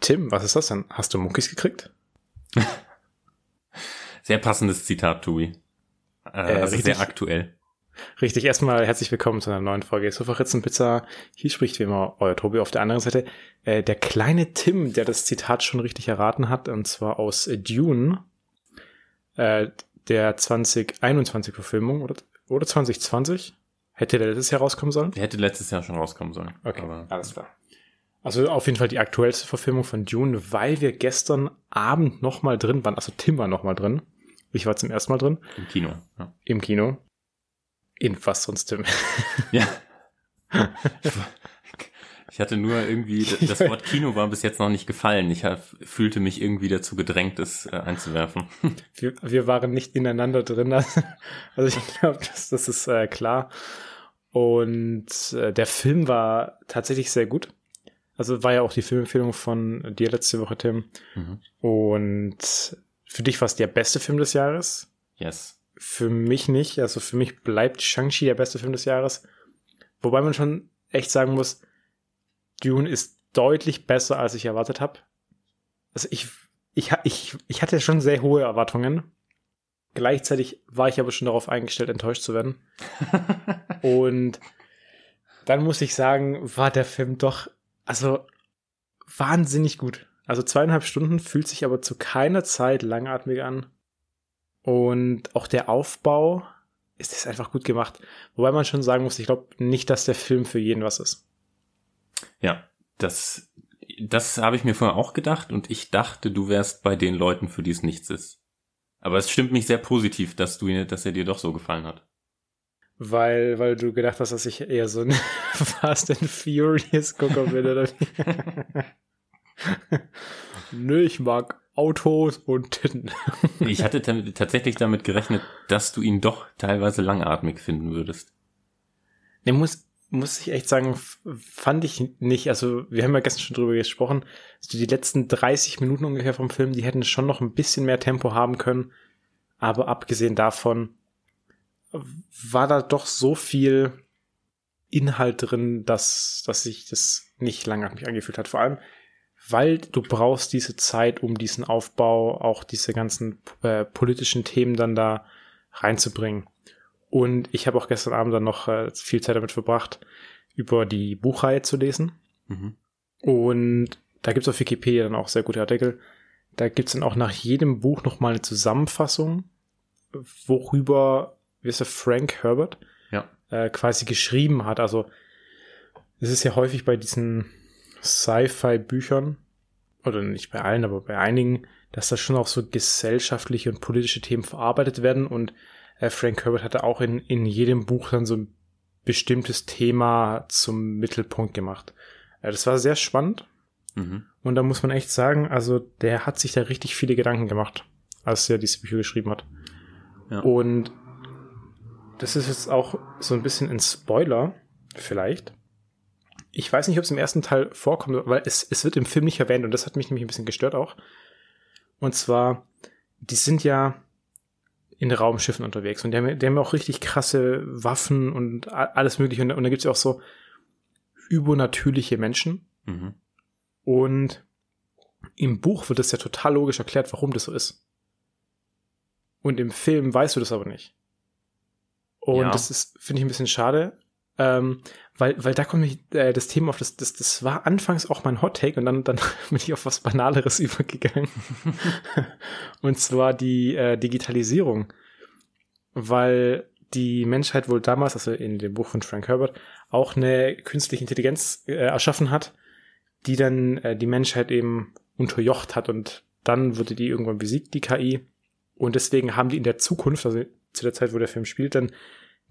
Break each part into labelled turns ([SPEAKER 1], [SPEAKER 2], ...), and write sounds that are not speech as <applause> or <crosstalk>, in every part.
[SPEAKER 1] Tim, was ist das denn? Hast du Muckis gekriegt? <laughs>
[SPEAKER 2] sehr passendes Zitat, Tobi. Äh, äh, also sehr aktuell.
[SPEAKER 1] Richtig, erstmal herzlich willkommen zu einer neuen Folge Sofa Pizza. Hier spricht wie immer euer Tobi auf der anderen Seite. Äh, der kleine Tim, der das Zitat schon richtig erraten hat, und zwar aus Dune, äh, der 2021 Verfilmung oder, oder 2020. Hätte der letztes Jahr rauskommen sollen?
[SPEAKER 2] Der hätte letztes Jahr schon rauskommen sollen.
[SPEAKER 1] Okay, aber alles klar. Also auf jeden Fall die aktuellste Verfilmung von Dune, weil wir gestern Abend nochmal drin waren. Also Tim war nochmal drin. Ich war zum ersten Mal drin.
[SPEAKER 2] Im Kino.
[SPEAKER 1] Ja. Im Kino. In was sonst, Tim? <laughs>
[SPEAKER 2] Ja. Ich hatte nur irgendwie, <laughs> das Wort Kino war bis jetzt noch nicht gefallen. Ich fühlte mich irgendwie dazu gedrängt, es äh, einzuwerfen. <laughs>
[SPEAKER 1] Wir, wir waren nicht ineinander drin. Also ich glaube, das, das ist äh, klar. Und äh, der Film war tatsächlich sehr gut. Also war ja auch die Filmempfehlung von dir letzte Woche, Tim. Mhm. Und für dich war es der beste Film des Jahres?
[SPEAKER 2] Yes.
[SPEAKER 1] Für mich nicht. Also für mich bleibt Shang-Chi der beste Film des Jahres. Wobei man schon echt sagen muss, Dune ist deutlich besser, als ich erwartet habe. Also ich, ich, ich, ich hatte schon sehr hohe Erwartungen. Gleichzeitig war ich aber schon darauf eingestellt, enttäuscht zu werden. <laughs> Und dann muss ich sagen, war der Film doch also wahnsinnig gut. Also zweieinhalb Stunden fühlt sich aber zu keiner Zeit langatmig an. Und auch der Aufbau ist es einfach gut gemacht. Wobei man schon sagen muss, ich glaube nicht, dass der Film für jeden was ist.
[SPEAKER 2] Ja, das, das habe ich mir vorher auch gedacht und ich dachte, du wärst bei den Leuten, für die es nichts ist. Aber es stimmt mich sehr positiv, dass du, dass er dir doch so gefallen hat
[SPEAKER 1] weil, weil du gedacht hast, dass ich eher so ein <laughs> Fast and Furious Gucker bin, oder wie? <laughs> Nö, ich mag Autos und Titten. <laughs>
[SPEAKER 2] ich hatte tatsächlich damit gerechnet, dass du ihn doch teilweise langatmig finden würdest.
[SPEAKER 1] Ne, muss, muss ich echt sagen, fand ich nicht. Also, wir haben ja gestern schon drüber gesprochen. Also die letzten 30 Minuten ungefähr vom Film, die hätten schon noch ein bisschen mehr Tempo haben können. Aber abgesehen davon, war da doch so viel Inhalt drin, dass, dass sich das nicht langatmig angefühlt hat. Vor allem, weil du brauchst diese Zeit, um diesen Aufbau, auch diese ganzen äh, politischen Themen dann da reinzubringen. Und ich habe auch gestern Abend dann noch äh, viel Zeit damit verbracht, über die Buchreihe zu lesen. Mhm. Und da gibt's auf Wikipedia dann auch sehr gute Artikel. Da gibt's dann auch nach jedem Buch nochmal eine Zusammenfassung, worüber wie ist der, Frank Herbert,
[SPEAKER 2] ja.
[SPEAKER 1] äh, quasi geschrieben hat. Also es ist ja häufig bei diesen Sci-Fi-Büchern, oder nicht bei allen, aber bei einigen, dass da schon auch so gesellschaftliche und politische Themen verarbeitet werden. Und äh, Frank Herbert hatte auch in, in jedem Buch dann so ein bestimmtes Thema zum Mittelpunkt gemacht. Äh, das war sehr spannend. Mhm. Und da muss man echt sagen, also der hat sich da richtig viele Gedanken gemacht, als er diese Bücher geschrieben hat. Ja. Und das ist jetzt auch so ein bisschen ein Spoiler, vielleicht. Ich weiß nicht, ob es im ersten Teil vorkommt, weil es, es wird im Film nicht erwähnt und das hat mich nämlich ein bisschen gestört auch. Und zwar, die sind ja in Raumschiffen unterwegs und die haben, die haben auch richtig krasse Waffen und alles mögliche. Und, und da gibt es ja auch so übernatürliche Menschen. Mhm. Und im Buch wird das ja total logisch erklärt, warum das so ist. Und im Film weißt du das aber nicht. Und ja. das ist, finde ich, ein bisschen schade. Ähm, weil, weil da kommt mich äh, das Thema auf, das, das, das war anfangs auch mein Hot Take und dann, dann <laughs> bin ich auf was Banaleres <laughs> übergegangen. <laughs> und zwar die äh, Digitalisierung. Weil die Menschheit wohl damals, also in dem Buch von Frank Herbert, auch eine künstliche Intelligenz äh, erschaffen hat, die dann äh, die Menschheit eben unterjocht hat und dann wurde die irgendwann besiegt, die KI. Und deswegen haben die in der Zukunft, also zu der Zeit, wo der Film spielt, dann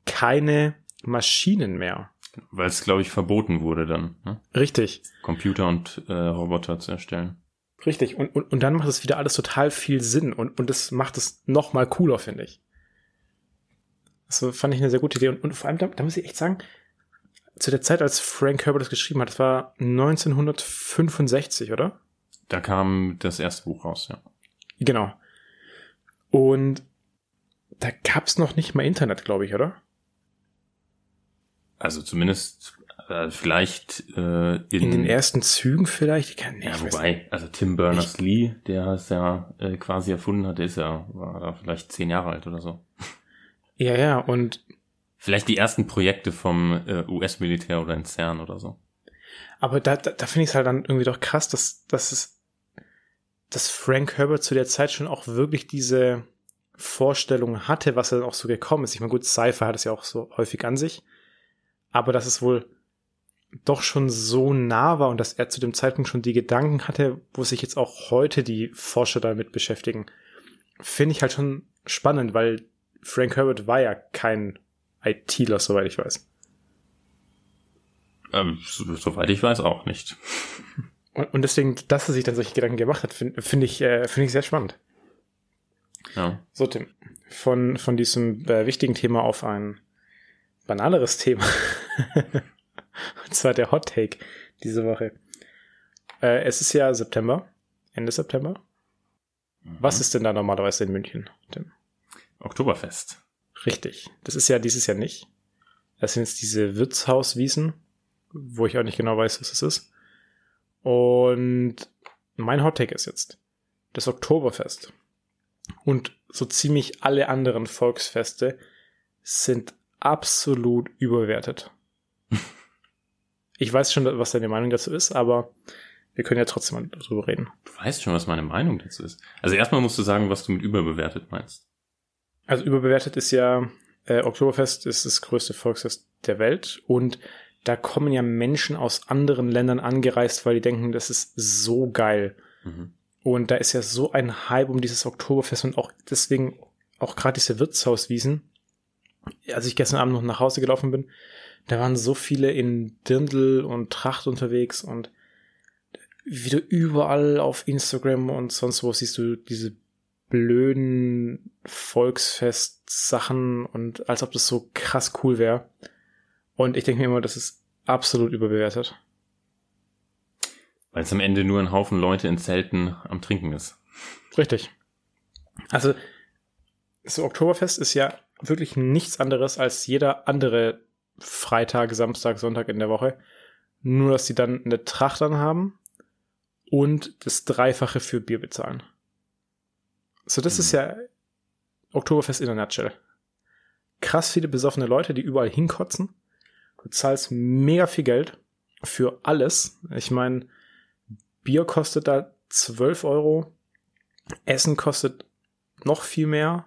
[SPEAKER 1] keine Maschinen mehr.
[SPEAKER 2] Weil es, glaube ich, verboten wurde dann.
[SPEAKER 1] Ne? Richtig.
[SPEAKER 2] Computer und äh, Roboter zu erstellen.
[SPEAKER 1] Richtig. Und, und, und dann macht es wieder alles total viel Sinn und, und das macht es noch mal cooler, finde ich. Das fand ich eine sehr gute Idee. Und, und vor allem, da, da muss ich echt sagen, zu der Zeit, als Frank Herbert das geschrieben hat, das war 1965, oder?
[SPEAKER 2] Da kam das erste Buch raus, ja.
[SPEAKER 1] Genau. Und da gab's noch nicht mal Internet, glaube ich, oder?
[SPEAKER 2] Also zumindest äh, vielleicht äh, in,
[SPEAKER 1] In den ersten Zügen vielleicht? Ich kann, nee,
[SPEAKER 2] ja,
[SPEAKER 1] weiß nicht.
[SPEAKER 2] wobei, also Tim Berners-Lee, der es ja äh, quasi erfunden hat, ist ja, war da vielleicht zehn Jahre alt oder so.
[SPEAKER 1] Ja, ja, und
[SPEAKER 2] Vielleicht die ersten Projekte vom äh, US-Militär oder in CERN oder so.
[SPEAKER 1] Aber da, da, da finde ich es halt dann irgendwie doch krass, dass, dass es, dass Frank Herbert zu der Zeit schon auch wirklich diese Vorstellung hatte, was er dann auch so gekommen ist. Ich meine, gut, Sci-Fi hat es ja auch so häufig an sich. Aber dass es wohl doch schon so nah war und dass er zu dem Zeitpunkt schon die Gedanken hatte, wo sich jetzt auch heute die Forscher damit beschäftigen, finde ich halt schon spannend, weil Frank Herbert war ja kein ITler, soweit ich weiß.
[SPEAKER 2] Ähm, so, soweit ich weiß auch nicht.
[SPEAKER 1] Und, und deswegen, dass er sich dann solche Gedanken gemacht hat, finde find ich, äh, finde ich sehr spannend.
[SPEAKER 2] Ja.
[SPEAKER 1] So, Tim, von, von diesem äh, wichtigen Thema auf ein banaleres Thema. <laughs> Und zwar der Hot Take diese Woche. Äh, es ist ja September, Ende September. Was ist denn da normalerweise in München, Tim?
[SPEAKER 2] Oktoberfest.
[SPEAKER 1] Richtig. Das ist ja dieses Jahr nicht. Das sind jetzt diese Wirtshauswiesen, wo ich auch nicht genau weiß, was es ist. Und mein Hottake ist jetzt das Oktoberfest. Und so ziemlich alle anderen Volksfeste sind absolut überwertet. <laughs> Ich weiß schon, was deine Meinung dazu ist, aber wir können ja trotzdem mal darüber reden.
[SPEAKER 2] Du weißt schon, was meine Meinung dazu ist. Also erstmal musst du sagen, was du mit überbewertet meinst.
[SPEAKER 1] Also überbewertet ist ja, äh, Oktoberfest ist das größte Volksfest der Welt und da kommen ja Menschen aus anderen Ländern angereist, weil die denken, das ist so geil.
[SPEAKER 2] Mhm.
[SPEAKER 1] Und da ist ja so ein Hype um dieses Oktoberfest und auch deswegen auch gerade diese Wirtshauswiesen. Als ich gestern Abend noch nach Hause gelaufen bin, da waren so viele in Dirndl und Tracht unterwegs und wie du überall auf Instagram und sonst wo siehst du diese blöden Volksfest-Sachen und als ob das so krass cool wäre. Und ich denke mir immer, das ist absolut überbewertet.
[SPEAKER 2] Weil es am Ende nur ein Haufen Leute in Zelten am Trinken ist.
[SPEAKER 1] Richtig. Also, so Oktoberfest ist ja wirklich nichts anderes als jeder andere Freitag, Samstag, Sonntag in der Woche. Nur, dass sie dann eine Tracht an haben und das Dreifache für Bier bezahlen. So, das
[SPEAKER 2] Mhm.
[SPEAKER 1] ist ja Oktoberfest in a nutshell. Krass viele besoffene Leute, die überall hinkotzen. Du zahlst mega viel Geld für alles. Ich meine, Bier kostet da 12 Euro. Essen kostet noch viel mehr.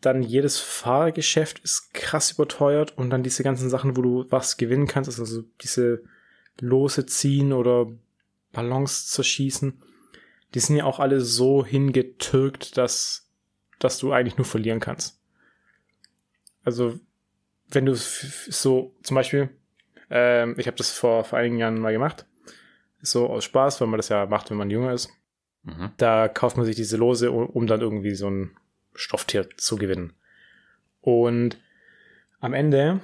[SPEAKER 1] Dann jedes Fahrgeschäft ist krass überteuert und dann diese ganzen Sachen, wo du was gewinnen kannst, also diese Lose ziehen oder Ballons zerschießen, die sind ja auch alle so hingetürkt, dass, dass du eigentlich nur verlieren kannst. Also, wenn du so, zum Beispiel, ähm, ich habe das vor, vor einigen Jahren mal gemacht, so aus Spaß, weil man das ja macht, wenn man jünger ist.
[SPEAKER 2] Mhm.
[SPEAKER 1] Da kauft man sich diese Lose, um, dann irgendwie so ein Stofftier zu gewinnen. Und am Ende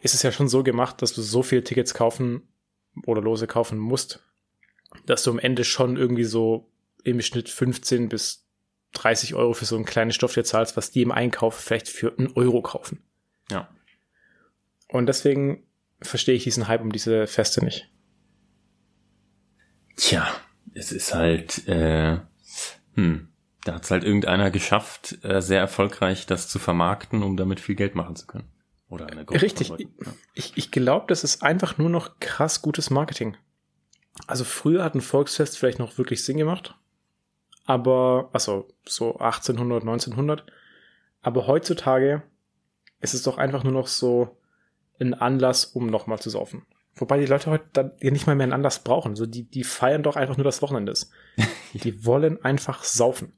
[SPEAKER 1] ist es ja schon so gemacht, dass du so viele Tickets kaufen oder Lose kaufen musst, dass du am Ende schon irgendwie so im Schnitt 15 bis 30 Euro für so ein kleines Stofftier zahlst, was die im Einkauf vielleicht für einen Euro kaufen.
[SPEAKER 2] Ja.
[SPEAKER 1] Und deswegen verstehe ich diesen Hype um diese Feste nicht.
[SPEAKER 2] Tja, es ist halt, äh, hm, da hat's halt irgendeiner geschafft, äh, sehr erfolgreich das zu vermarkten, um damit viel Geld machen zu können. Oder eine Gruppe
[SPEAKER 1] Richtig.
[SPEAKER 2] ja.
[SPEAKER 1] Ich, ich glaube, das ist einfach nur noch krass gutes Marketing. Also früher hat ein Volksfest vielleicht noch wirklich Sinn gemacht. Aber, also so 1800, 1900. Aber heutzutage ist es doch einfach nur noch so ein Anlass, um nochmal zu saufen. Wobei die Leute heute dann ja nicht mal mehr einen Anlass brauchen. So, die, die feiern doch einfach nur das Wochenende. <laughs> Die wollen einfach saufen.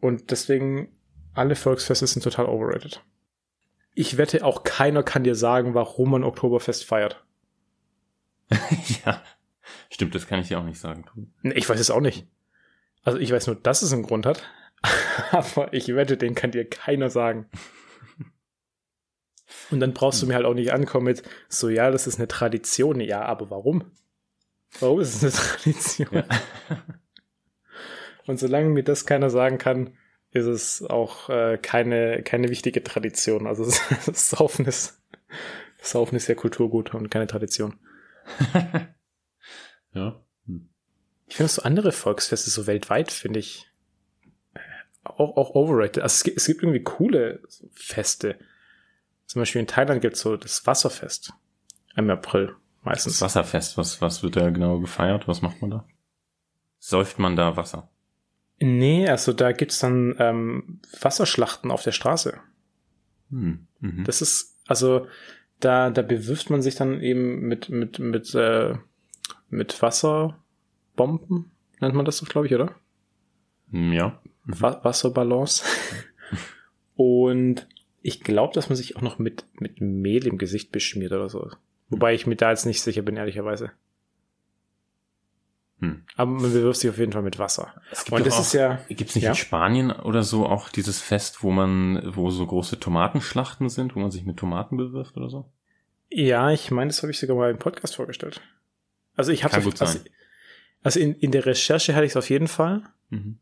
[SPEAKER 1] Und deswegen, alle Volksfeste sind total overrated. Ich wette, auch keiner kann dir sagen, warum man Oktoberfest feiert. <laughs>
[SPEAKER 2] ja. Stimmt, das kann ich dir auch nicht sagen.
[SPEAKER 1] Nee, Ich weiß es auch nicht. Also ich weiß nur, dass es einen Grund hat. <laughs> Aber ich wette, den kann dir keiner sagen. Und dann brauchst du mir halt auch nicht ankommen mit, so ja, das ist eine Tradition. Ja, aber warum? Warum ist es eine <laughs> Tradition?
[SPEAKER 2] Ja. <laughs>
[SPEAKER 1] Und solange mir das keiner sagen kann, ist es auch äh, keine, keine wichtige Tradition. Also das <laughs> Saufen ist Saufen ist ja Kulturgut und keine Tradition.
[SPEAKER 2] ja. Hm.
[SPEAKER 1] Ich finde so andere Volksfeste so weltweit, finde ich, auch, auch overrated. Also es gibt, es gibt irgendwie coole Feste. Zum Beispiel in Thailand gibt es so das Wasserfest. Im April meistens.
[SPEAKER 2] Das Wasserfest, was, was wird da genau gefeiert? Was macht man da? Säuft man da Wasser?
[SPEAKER 1] Nee, also da gibt's dann ähm, Wasserschlachten auf der Straße.
[SPEAKER 2] Hm. Mhm.
[SPEAKER 1] Das ist, also da, da bewirft man sich dann eben mit, mit, mit, äh, mit Wasserbomben, nennt man das so, glaube ich, oder?
[SPEAKER 2] Hm, ja.
[SPEAKER 1] Mhm. Wa Wasserballons. <laughs> Und ich glaube, dass man sich auch noch mit, mit Mehl im Gesicht beschmiert oder so. Wobei ich mir da jetzt nicht sicher bin, ehrlicherweise. Hm. Aber man bewirft sich auf jeden Fall mit Wasser.
[SPEAKER 2] Und das auch, ist ja. Gibt es nicht ja? in Spanien oder so auch dieses Fest, wo man, wo so große Tomatenschlachten sind, wo man sich mit Tomaten bewirft oder so?
[SPEAKER 1] Ja, ich meine, das habe ich sogar mal im Podcast vorgestellt. Also ich habe also, also in, in der Recherche hatte ich es auf jeden Fall. Mhm.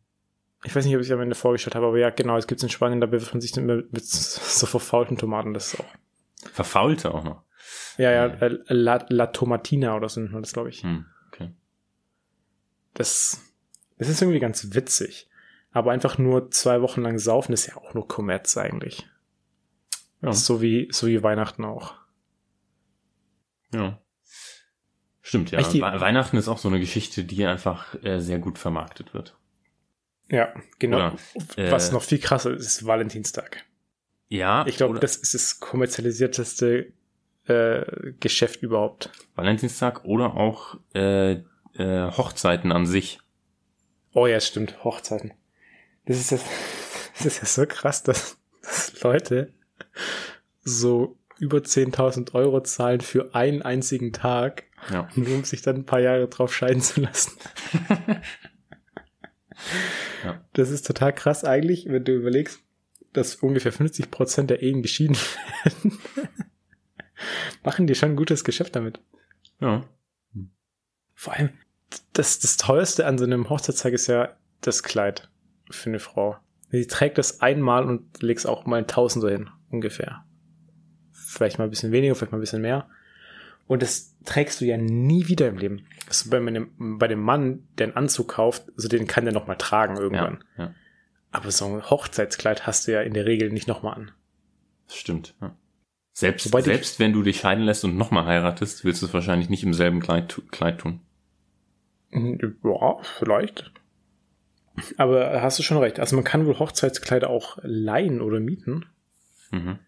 [SPEAKER 1] Ich weiß nicht, ob ich es am Ende vorgestellt habe, aber ja, genau, es gibt es in Spanien, da bewirft man sich mit, mit so verfaulten Tomaten, das ist auch.
[SPEAKER 2] Verfaulte auch noch.
[SPEAKER 1] Ja, ja, äh, La, La Tomatina oder so nennt man das, glaube ich.
[SPEAKER 2] Hm, okay.
[SPEAKER 1] Das, das ist irgendwie ganz witzig. Aber einfach nur zwei Wochen lang saufen ist ja auch nur Kommerz eigentlich. Ja. So wie, so wie Weihnachten auch.
[SPEAKER 2] Ja. Stimmt, ja. Die, Weihnachten ist auch so eine Geschichte, die einfach äh, sehr gut vermarktet wird.
[SPEAKER 1] Ja, genau. Oder, Was äh, noch viel krasser ist, ist Valentinstag.
[SPEAKER 2] Ja.
[SPEAKER 1] Ich glaube, das ist das kommerzialisierteste äh, Geschäft überhaupt.
[SPEAKER 2] Valentinstag oder auch äh, äh, Hochzeiten an sich.
[SPEAKER 1] Oh ja, stimmt, Hochzeiten. Das ist, das, <laughs> das ist ja so krass, dass, dass Leute so über 10.000 Euro zahlen für einen einzigen Tag,
[SPEAKER 2] ja.
[SPEAKER 1] nur um sich dann ein paar Jahre drauf scheiden zu lassen. <laughs>
[SPEAKER 2] ja.
[SPEAKER 1] Das ist total krass eigentlich, wenn du überlegst, dass ungefähr 50 Prozent der Ehen geschieden werden <laughs> machen die schon ein gutes Geschäft damit.
[SPEAKER 2] Ja.
[SPEAKER 1] Vor allem, das, das teuerste an so einem Hochzeitstag ist ja das Kleid für eine Frau. Die trägt das einmal und legst auch mal ein Tausender hin, ungefähr. Vielleicht mal ein bisschen weniger, vielleicht mal ein bisschen mehr. Und das trägst du ja nie wieder im Leben. Das ist bei, dem, bei dem Mann, der einen Anzug kauft, also den kann der noch mal tragen irgendwann.
[SPEAKER 2] Ja, ja.
[SPEAKER 1] Aber so ein Hochzeitskleid hast du ja in der Regel nicht noch mal an.
[SPEAKER 2] Stimmt. Ja. Selbst, selbst wenn du dich scheiden lässt und nochmal heiratest, willst du es wahrscheinlich nicht im selben Kleid, Kleid tun.
[SPEAKER 1] Ja, vielleicht. Aber hast du schon recht. Also man kann wohl Hochzeitskleider auch leihen oder mieten.
[SPEAKER 2] Mhm.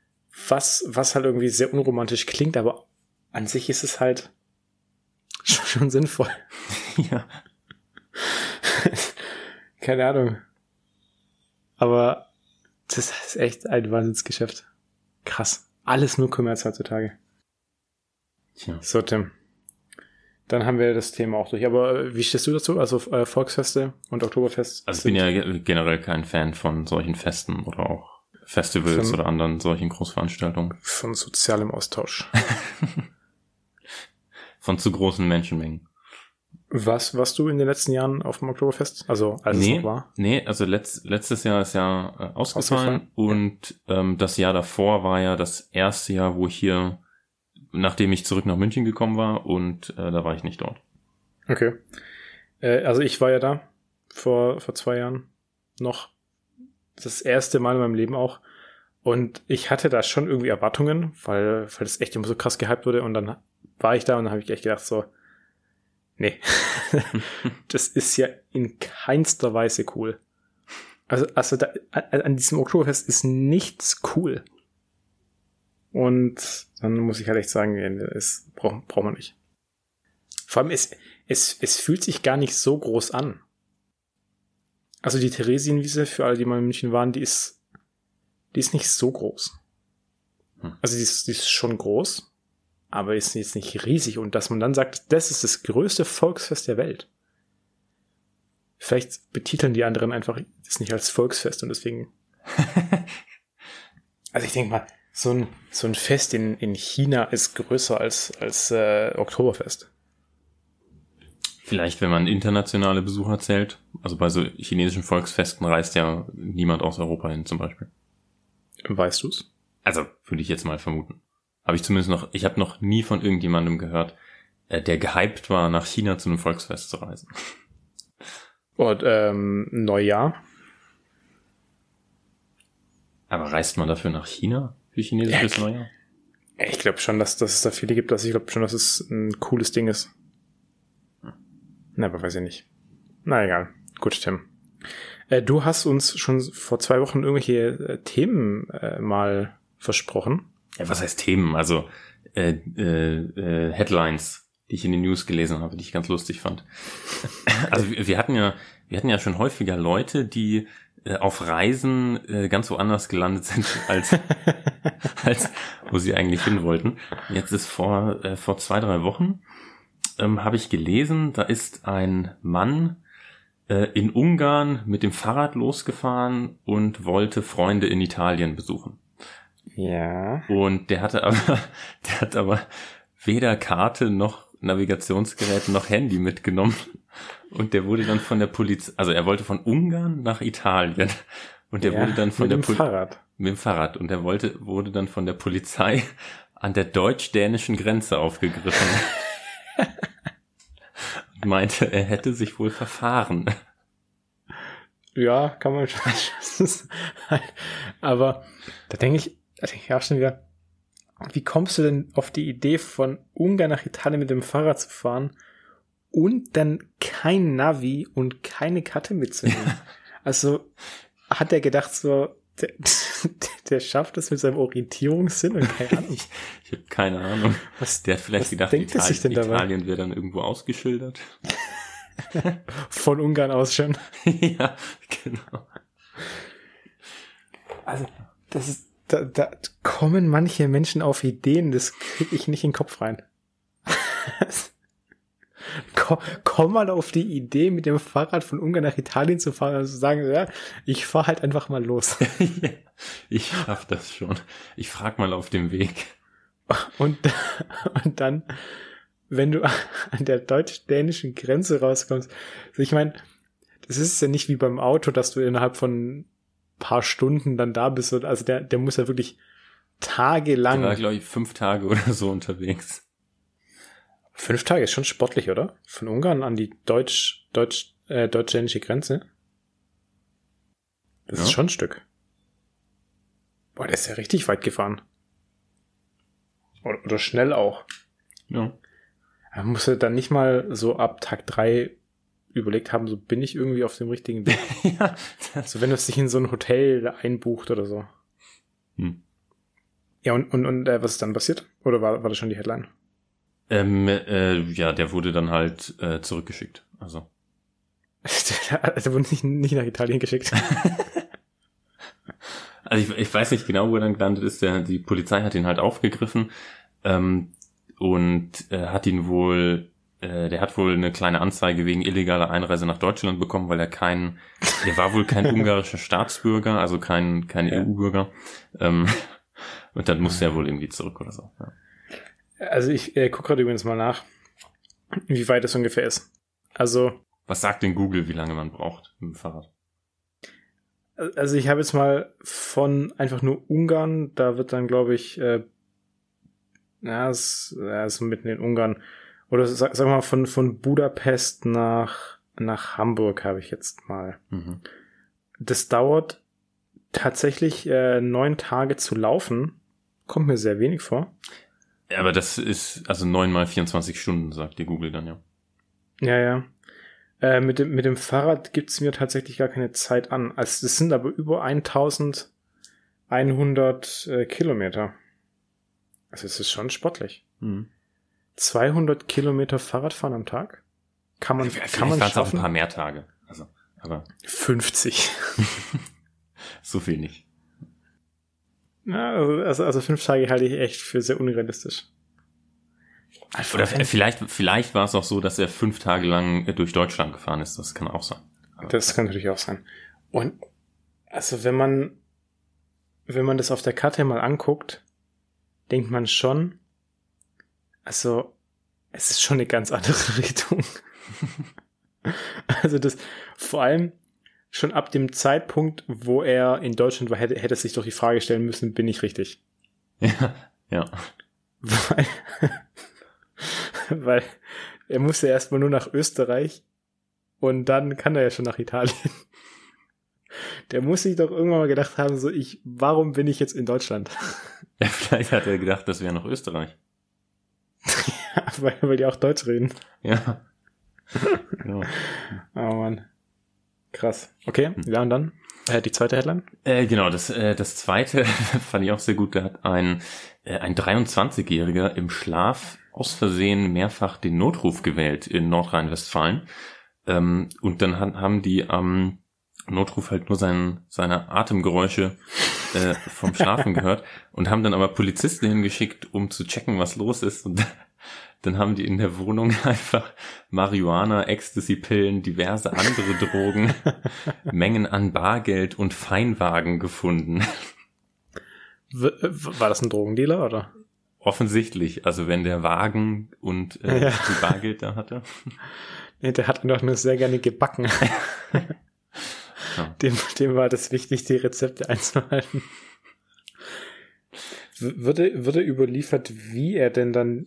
[SPEAKER 1] Was, was halt irgendwie sehr unromantisch klingt, aber an sich ist es halt schon, schon sinnvoll. <laughs>
[SPEAKER 2] ja.
[SPEAKER 1] Keine Ahnung. Aber das ist echt ein Wahnsinnsgeschäft. Krass. Alles nur Kommerz heutzutage.
[SPEAKER 2] Tja.
[SPEAKER 1] So, Tim. Dann haben wir das Thema auch durch. Aber äh, wie stehst du dazu? Also äh, Volksfeste und Oktoberfest?
[SPEAKER 2] Also ich bin ja generell kein Fan von solchen Festen oder auch Festivals von, oder anderen solchen Großveranstaltungen.
[SPEAKER 1] Von sozialem Austausch. <laughs>
[SPEAKER 2] von zu großen Menschenmengen.
[SPEAKER 1] Was warst du in den letzten Jahren auf dem Oktoberfest? Also als
[SPEAKER 2] nee,
[SPEAKER 1] es noch war?
[SPEAKER 2] Nee, also letzt, letztes Jahr ist ja äh, ausgefallen, ausgefallen, und ähm, das Jahr davor war ja das erste Jahr, wo ich hier, nachdem ich zurück nach München gekommen war und äh, da war ich nicht dort.
[SPEAKER 1] Okay. Äh, also ich war ja da vor, vor zwei Jahren noch das erste Mal in meinem Leben auch und ich hatte da schon irgendwie Erwartungen, weil, weil das echt immer so krass gehypt wurde und dann war ich da und dann habe ich echt gedacht so, Nee. <laughs> das ist ja in keinster Weise cool. Also, also da, an diesem Oktoberfest ist nichts cool. Und dann muss ich halt echt sagen, es braucht, braucht man nicht. Vor allem, es, es, es fühlt sich gar nicht so groß an. Also die Theresienwiese, für alle, die mal in München waren, die ist, die ist nicht so groß. Hm. Also die ist, die ist schon groß, aber ist jetzt nicht riesig und dass man dann sagt, das ist das größte Volksfest der Welt. Vielleicht betiteln die anderen einfach das nicht als Volksfest und deswegen. <laughs> also ich denke mal, so ein, so ein Fest in, in China ist größer als, als äh, Oktoberfest.
[SPEAKER 2] Vielleicht, wenn man internationale Besucher zählt. Also bei so chinesischen Volksfesten reist ja niemand aus Europa hin zum Beispiel.
[SPEAKER 1] Weißt du's?
[SPEAKER 2] Also würde ich jetzt mal vermuten. Habe ich zumindest noch, ich habe noch nie von irgendjemandem gehört, äh, der gehypt war, nach China zu einem Volksfest zu reisen.
[SPEAKER 1] Und ähm, Neujahr.
[SPEAKER 2] Aber reist man dafür nach China für chinesisches
[SPEAKER 1] Ja,
[SPEAKER 2] Neujahr?
[SPEAKER 1] Ich glaube schon, dass, dass es da viele gibt. Dass ich glaube schon, dass es ein cooles Ding ist. Na, aber weiß ich nicht. Na egal. Gut, Tim. Äh, du hast uns schon vor zwei Wochen irgendwelche äh, Themen äh, mal versprochen.
[SPEAKER 2] Ja, was heißt Themen? Also äh, äh, äh, Headlines, die ich in den News gelesen habe, die ich ganz lustig fand. <laughs> Also wir, wir hatten ja, wir hatten ja schon häufiger Leute, die äh, auf Reisen äh, ganz woanders gelandet sind, <laughs> als, als wo sie eigentlich hin wollten. Jetzt ist vor, äh, vor zwei, drei Wochen ähm, habe ich gelesen, da ist ein Mann äh, in Ungarn mit dem Fahrrad losgefahren und wollte Freunde in Italien besuchen.
[SPEAKER 1] Ja.
[SPEAKER 2] Und der hatte aber, <laughs> der hat aber weder Karte noch Navigationsgerät noch Handy mitgenommen. Und der wurde dann von der Polizei, also er wollte von Ungarn nach Italien. Und der
[SPEAKER 1] ja,
[SPEAKER 2] wurde dann von
[SPEAKER 1] mit
[SPEAKER 2] der
[SPEAKER 1] dem
[SPEAKER 2] Poli-
[SPEAKER 1] Fahrrad.
[SPEAKER 2] mit dem Fahrrad. Und er wollte, wurde dann von der Polizei an der deutsch-dänischen Grenze aufgegriffen. <laughs> Und meinte, er hätte sich wohl verfahren.
[SPEAKER 1] Ja, kann man schon. <laughs> Aber da denke ich, ich auch schon wieder, wie kommst du denn auf die Idee, von Ungarn nach Italien mit dem Fahrrad zu fahren und dann kein Navi und keine Karte mitzunehmen? <laughs> Also hat er gedacht, so, der, <laughs> der schafft es mit seinem Orientierungssinn und keine Ahnung. <laughs>
[SPEAKER 2] Ich, ich habe keine Ahnung.
[SPEAKER 1] Was,
[SPEAKER 2] Der hat vielleicht
[SPEAKER 1] was
[SPEAKER 2] gedacht,
[SPEAKER 1] denkt er sich denn dabei?
[SPEAKER 2] Italien wäre dann irgendwo ausgeschildert.
[SPEAKER 1] Von Ungarn aus schon.
[SPEAKER 2] ja, genau.
[SPEAKER 1] Also, das ist, da, da kommen manche Menschen auf Ideen, das kriege ich nicht in den Kopf rein. <laughs> komm, komm mal auf die Idee, mit dem Fahrrad von Ungarn nach Italien zu fahren und zu sagen, ja, ich fahr halt einfach mal los. <laughs>
[SPEAKER 2] ich schaff das schon. Ich frag mal auf dem Weg.
[SPEAKER 1] Und, und dann, wenn du an der deutsch-dänischen Grenze rauskommst, also ich meine, das ist ja nicht wie beim Auto, dass du innerhalb von paar Stunden dann da bist. Und Also der, der muss ja wirklich
[SPEAKER 2] Ich
[SPEAKER 1] tagelang.
[SPEAKER 2] war, glaube ich, fünf Tage oder so unterwegs.
[SPEAKER 1] Fünf Tage ist schon sportlich, oder? Von Ungarn an die deutsch, deutsch, äh, deutsch-dänische Grenze. Das
[SPEAKER 2] Ja.
[SPEAKER 1] ist schon ein Stück. Boah, der ist ja richtig weit gefahren. Oder, oder schnell auch.
[SPEAKER 2] Ja.
[SPEAKER 1] Er muss ja dann nicht mal so ab Tag drei überlegt haben, so bin ich irgendwie auf dem richtigen Weg. <laughs>
[SPEAKER 2] ja.
[SPEAKER 1] So wenn es sich in so ein Hotel einbucht oder so.
[SPEAKER 2] hm.
[SPEAKER 1] Ja, und, und, und äh, was ist dann passiert? Oder war, war das schon die Headline?
[SPEAKER 2] ähm, äh, ja, der wurde dann halt äh, zurückgeschickt. Also. <laughs>
[SPEAKER 1] also wurde nicht, nicht nach Italien geschickt. <laughs>
[SPEAKER 2] Also ich, ich weiß nicht genau, wo er dann gelandet ist. Der, die Polizei hat ihn halt aufgegriffen ähm, und äh, hat ihn wohl, äh, der hat wohl eine kleine Anzeige wegen illegaler Einreise nach Deutschland bekommen, weil er kein, der war wohl kein <laughs> ungarischer Staatsbürger, also kein, kein
[SPEAKER 1] Ja.
[SPEAKER 2] EU-Bürger. Ähm, <laughs> und dann musste er wohl irgendwie zurück oder so. Ja.
[SPEAKER 1] Also ich äh, gucke gerade übrigens mal nach, wie weit es ungefähr ist. Also,
[SPEAKER 2] Was sagt denn Google, wie lange man braucht mit dem Fahrrad?
[SPEAKER 1] also ich habe jetzt mal von einfach nur Ungarn, da wird dann, glaube ich, äh, ja, es ja, ist mitten in Ungarn. Oder sag, sag mal, von, von Budapest nach, nach Hamburg habe ich jetzt mal.
[SPEAKER 2] Mhm.
[SPEAKER 1] Das dauert tatsächlich äh, neun Tage zu laufen. Kommt mir sehr wenig vor.
[SPEAKER 2] Ja, aber das ist also neun mal 24 Stunden, sagt dir Google dann ja.
[SPEAKER 1] Ja, ja. Äh, mit, dem, mit dem Fahrrad gibt's mir tatsächlich gar keine Zeit an. Also das sind aber über 1100 äh, Kilometer. Also es ist schon sportlich.
[SPEAKER 2] Mhm.
[SPEAKER 1] 200 Kilometer Fahrradfahren am Tag? Kann man,
[SPEAKER 2] Vielleicht
[SPEAKER 1] kann man
[SPEAKER 2] waren's auch ein
[SPEAKER 1] schaffen?
[SPEAKER 2] paar mehr Tage. Also, aber
[SPEAKER 1] 50. <laughs>
[SPEAKER 2] so viel nicht.
[SPEAKER 1] Ja, also, also, also fünf Tage halte ich echt für sehr unrealistisch. Einfach
[SPEAKER 2] Oder vielleicht, vielleicht war es auch so, dass er fünf Tage lang durch Deutschland gefahren ist. Das kann auch sein.
[SPEAKER 1] Das kann natürlich auch sein. Und also wenn man, wenn man das auf der Karte mal anguckt, denkt man schon, also es ist schon eine ganz andere <laughs> Richtung. also das, vor allem schon ab dem Zeitpunkt, wo er in Deutschland war, hätte, hätte sich doch die Frage stellen müssen, bin ich richtig?
[SPEAKER 2] Ja, ja.
[SPEAKER 1] Weil, weil er muss ja erstmal nur nach Österreich und dann kann er ja schon nach Italien. Der muss sich doch irgendwann mal gedacht haben, so ich, warum bin ich jetzt in Deutschland?
[SPEAKER 2] Ja, vielleicht hat er gedacht, das wäre noch Österreich. <laughs>
[SPEAKER 1] ja, weil, weil die auch Deutsch reden.
[SPEAKER 2] Ja. <laughs> genau.
[SPEAKER 1] Oh Mann. Krass. Okay, ja und dann? Äh, die zweite Headline?
[SPEAKER 2] Äh, genau, das, äh, das zweite <laughs> fand ich auch sehr gut. Da hat ein, äh, ein 23-Jähriger im Schlaf aus Versehen mehrfach den Notruf gewählt in Nordrhein-Westfalen. Ähm, und dann haben die am Notruf halt nur sein, seine Atemgeräusche äh, vom Schlafen gehört <laughs> und haben dann aber Polizisten hingeschickt, um zu checken, was los ist. Und <laughs> dann haben die in der Wohnung <laughs> einfach Marihuana, Ecstasy-Pillen, diverse andere Drogen, Mengen an Bargeld und Feinwagen gefunden.
[SPEAKER 1] W war das ein Drogendealer oder?
[SPEAKER 2] Offensichtlich, also wenn der Wagen und äh,
[SPEAKER 1] Ja.
[SPEAKER 2] die Bargeld da hatte.
[SPEAKER 1] Nee, der hat doch nur sehr gerne gebacken.
[SPEAKER 2] Ja.
[SPEAKER 1] dem, dem war das wichtig, die Rezepte einzuhalten. Würde, würde überliefert, wie er denn dann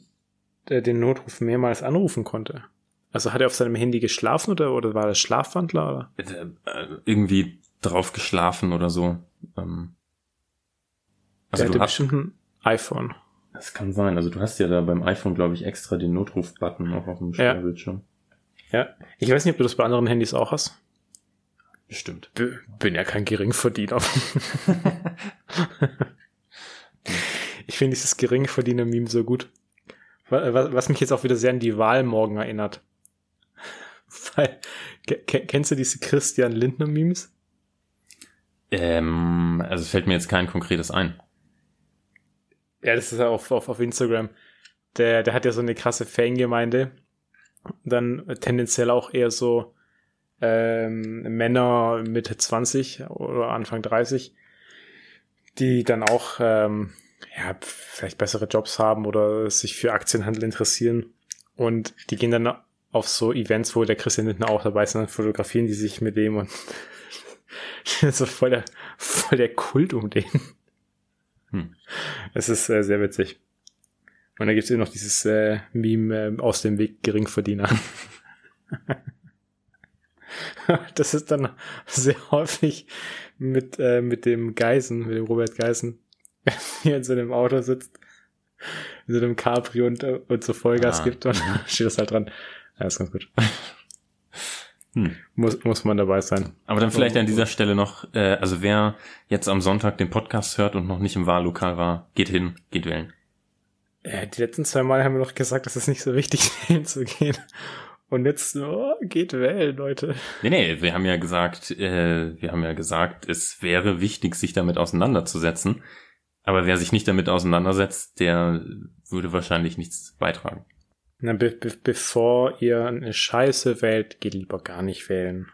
[SPEAKER 1] äh, den Notruf mehrmals anrufen konnte? Also hat er auf seinem Handy geschlafen oder, oder war das Schlafwandler? Oder?
[SPEAKER 2] Äh, irgendwie drauf geschlafen oder so. Ähm, also du
[SPEAKER 1] hatte
[SPEAKER 2] hast,
[SPEAKER 1] bestimmt ein iPhone.
[SPEAKER 2] das kann sein. Also du hast ja da beim iPhone, glaube ich, extra den Notruf-Button auch auf dem
[SPEAKER 1] Ja.
[SPEAKER 2] Steuerbildschirm.
[SPEAKER 1] Ja. Ich weiß nicht, ob du das bei anderen Handys auch hast.
[SPEAKER 2] Bestimmt.
[SPEAKER 1] B bin ja kein Geringverdiener. <laughs> ich finde dieses Geringverdiener-Meme so gut. Wa- Was mich jetzt auch wieder sehr an die Wahl morgen erinnert. <laughs> Weil, ke- ke- kennst du diese Christian Lindner-Memes?
[SPEAKER 2] Ähm, also es fällt mir jetzt kein konkretes ein.
[SPEAKER 1] Ja, das ist ja auf, auf, auf Instagram. Der, der hat ja so eine krasse Fangemeinde. Dann tendenziell auch eher so ähm, Männer Mitte 20 oder Anfang 30, die dann auch ähm, ja, vielleicht bessere Jobs haben oder sich für Aktienhandel interessieren. Und die gehen dann auf so Events, wo der Christian Lindner auch dabei ist, und dann fotografieren die sich mit dem und <laughs> so voll der, voll der Kult um den.
[SPEAKER 2] Hm.
[SPEAKER 1] Es ist äh, sehr witzig. Und da gibt es eben noch dieses äh, Meme äh, aus dem Weg Geringverdiener. <laughs> <laughs> das ist dann sehr häufig mit, äh, mit dem Geisen, mit dem Robert Geisen, <laughs> der in so einem Auto sitzt, in so einem Cabrio und, und so Vollgas
[SPEAKER 2] Ah.
[SPEAKER 1] gibt und <laughs> steht das halt dran. Ja, ist ganz gut.
[SPEAKER 2] Hm.
[SPEAKER 1] Muss, muss man dabei sein.
[SPEAKER 2] Aber dann vielleicht an dieser Stelle noch, äh, also wer jetzt am Sonntag den Podcast hört und noch nicht im Wahllokal war, geht hin, geht wählen.
[SPEAKER 1] Äh, die letzten zwei Mal haben wir noch gesagt, dass es nicht so wichtig ist, hinzugehen. Und jetzt, oh, geht wählen, Leute.
[SPEAKER 2] Nee, nee, wir haben ja gesagt, äh, wir haben ja gesagt, es wäre wichtig, sich damit auseinanderzusetzen. Aber wer sich nicht damit auseinandersetzt, der würde wahrscheinlich nichts beitragen.
[SPEAKER 1] Na, be be bevor ihr eine Scheiße wählt, geht lieber gar nicht wählen.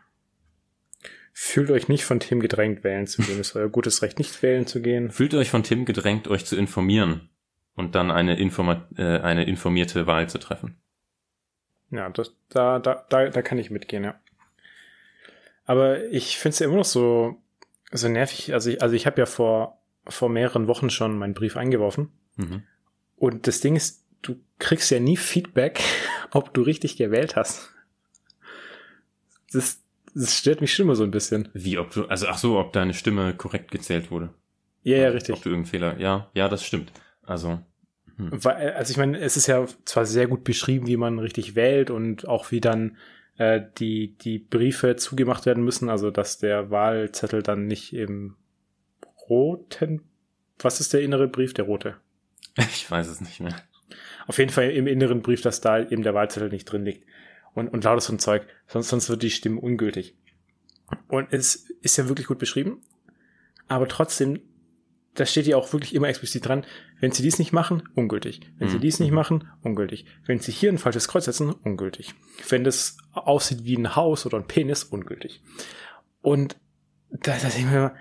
[SPEAKER 1] Fühlt euch nicht von Tim gedrängt, wählen zu gehen. Es ist euer gutes Recht, nicht wählen zu gehen.
[SPEAKER 2] Fühlt euch von Tim gedrängt, euch zu informieren und dann eine, Informa äh, eine informierte Wahl zu treffen.
[SPEAKER 1] Ja, das, da, da, da, da kann ich mitgehen, ja. Aber ich finde es ja immer noch so, so nervig. Also ich, also ich habe ja vor, vor mehreren Wochen schon meinen Brief eingeworfen.
[SPEAKER 2] Mhm.
[SPEAKER 1] Und das Ding ist, du kriegst ja nie Feedback, <laughs> ob du richtig gewählt hast. Das, das stört mich schon immer so ein bisschen.
[SPEAKER 2] Wie, ob du, also ach so, ob deine Stimme korrekt gezählt wurde.
[SPEAKER 1] Ja, ja,
[SPEAKER 2] Ob
[SPEAKER 1] richtig.
[SPEAKER 2] du irgendeinen Fehler, ja, ja, das stimmt. Also, hm.
[SPEAKER 1] Weil, also ich meine, es ist ja zwar sehr gut beschrieben, wie man richtig wählt und auch wie dann äh, die, die Briefe zugemacht werden müssen, also dass der Wahlzettel dann nicht im roten, was ist der innere Brief? Der rote. <laughs>
[SPEAKER 2] ich weiß es nicht mehr.
[SPEAKER 1] Auf jeden Fall im inneren Brief, dass da eben der Wahlzettel nicht drin liegt. Und, und lauter so ein Zeug. Sonst, sonst wird die Stimme ungültig. Und es ist ja wirklich gut beschrieben. Aber trotzdem, da steht ja auch wirklich immer explizit dran, wenn sie dies nicht machen, ungültig. Wenn sie
[SPEAKER 2] Mhm.
[SPEAKER 1] dies nicht machen, ungültig. Wenn sie hier ein falsches Kreuz setzen, ungültig. Wenn das aussieht wie ein Haus oder ein Penis, ungültig. Und da, da denke ich mir immer,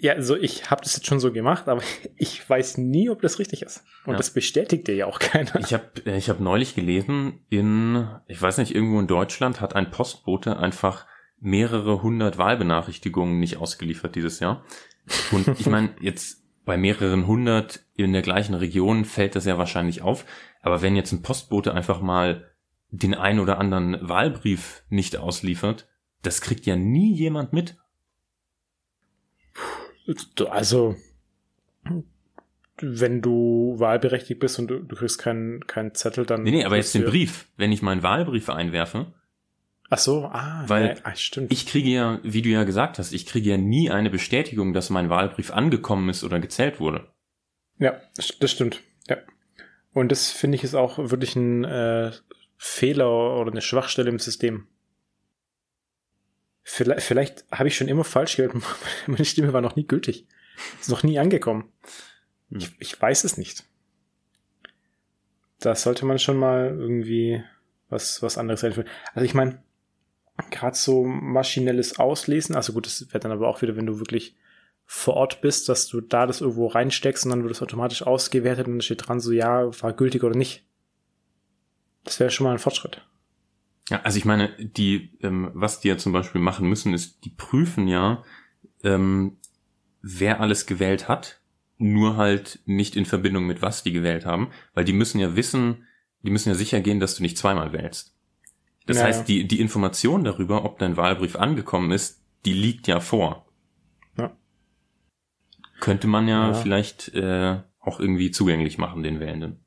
[SPEAKER 1] ja, also ich habe das jetzt schon so gemacht, aber <laughs> ich weiß nie, ob das richtig ist. Und
[SPEAKER 2] Ja.
[SPEAKER 1] das bestätigt dir ja auch keiner.
[SPEAKER 2] Ich habe ich hab neulich gelesen, in, ich weiß nicht, irgendwo in Deutschland hat ein Postbote einfach mehrere hundert Wahlbenachrichtigungen nicht ausgeliefert dieses Jahr. Und ich meine, <laughs> jetzt bei mehreren hundert in der gleichen Region fällt das ja wahrscheinlich auf. Aber wenn jetzt ein Postbote einfach mal den ein oder anderen Wahlbrief nicht ausliefert, das kriegt ja nie jemand mit.
[SPEAKER 1] Also, wenn du wahlberechtigt bist und du, du kriegst keinen keinen Zettel, dann.
[SPEAKER 2] Nee, nee, aber jetzt den Brief. Wenn ich meinen Wahlbrief einwerfe.
[SPEAKER 1] Ach so, ah,
[SPEAKER 2] weil
[SPEAKER 1] ja, ah, stimmt.
[SPEAKER 2] ich kriege ja, wie du ja gesagt hast, ich kriege ja nie eine Bestätigung, dass mein Wahlbrief angekommen ist oder gezählt wurde.
[SPEAKER 1] Ja, das stimmt. Ja. Und das finde ich ist auch wirklich ein äh, Fehler oder eine Schwachstelle im System. Vielleicht, vielleicht habe ich schon immer falsch gehört. <laughs> Meine Stimme war noch nie gültig. Ist noch nie angekommen.
[SPEAKER 2] Hm.
[SPEAKER 1] Ich, ich weiß es nicht. Da sollte man schon mal irgendwie was, was anderes einführen. Also ich meine, gerade so maschinelles Auslesen, also gut, das wird dann aber auch wieder, wenn du wirklich vor Ort bist, dass du da das irgendwo reinsteckst und dann wird es automatisch ausgewertet und dann steht dran so, ja, war gültig oder nicht. Das wäre schon mal ein Fortschritt.
[SPEAKER 2] Ja, also ich meine, die, ähm, was die ja zum Beispiel machen müssen, ist, die prüfen ja, ähm, wer alles gewählt hat, nur halt nicht in Verbindung mit was die gewählt haben, weil die müssen ja wissen, die müssen ja sicher gehen, dass du nicht zweimal wählst. Das
[SPEAKER 1] Ja,
[SPEAKER 2] heißt, die, die Information darüber, ob dein Wahlbrief angekommen ist, die liegt ja vor.
[SPEAKER 1] Ja.
[SPEAKER 2] Könnte man ja,
[SPEAKER 1] Ja.
[SPEAKER 2] vielleicht äh, auch irgendwie zugänglich machen, den Wählenden.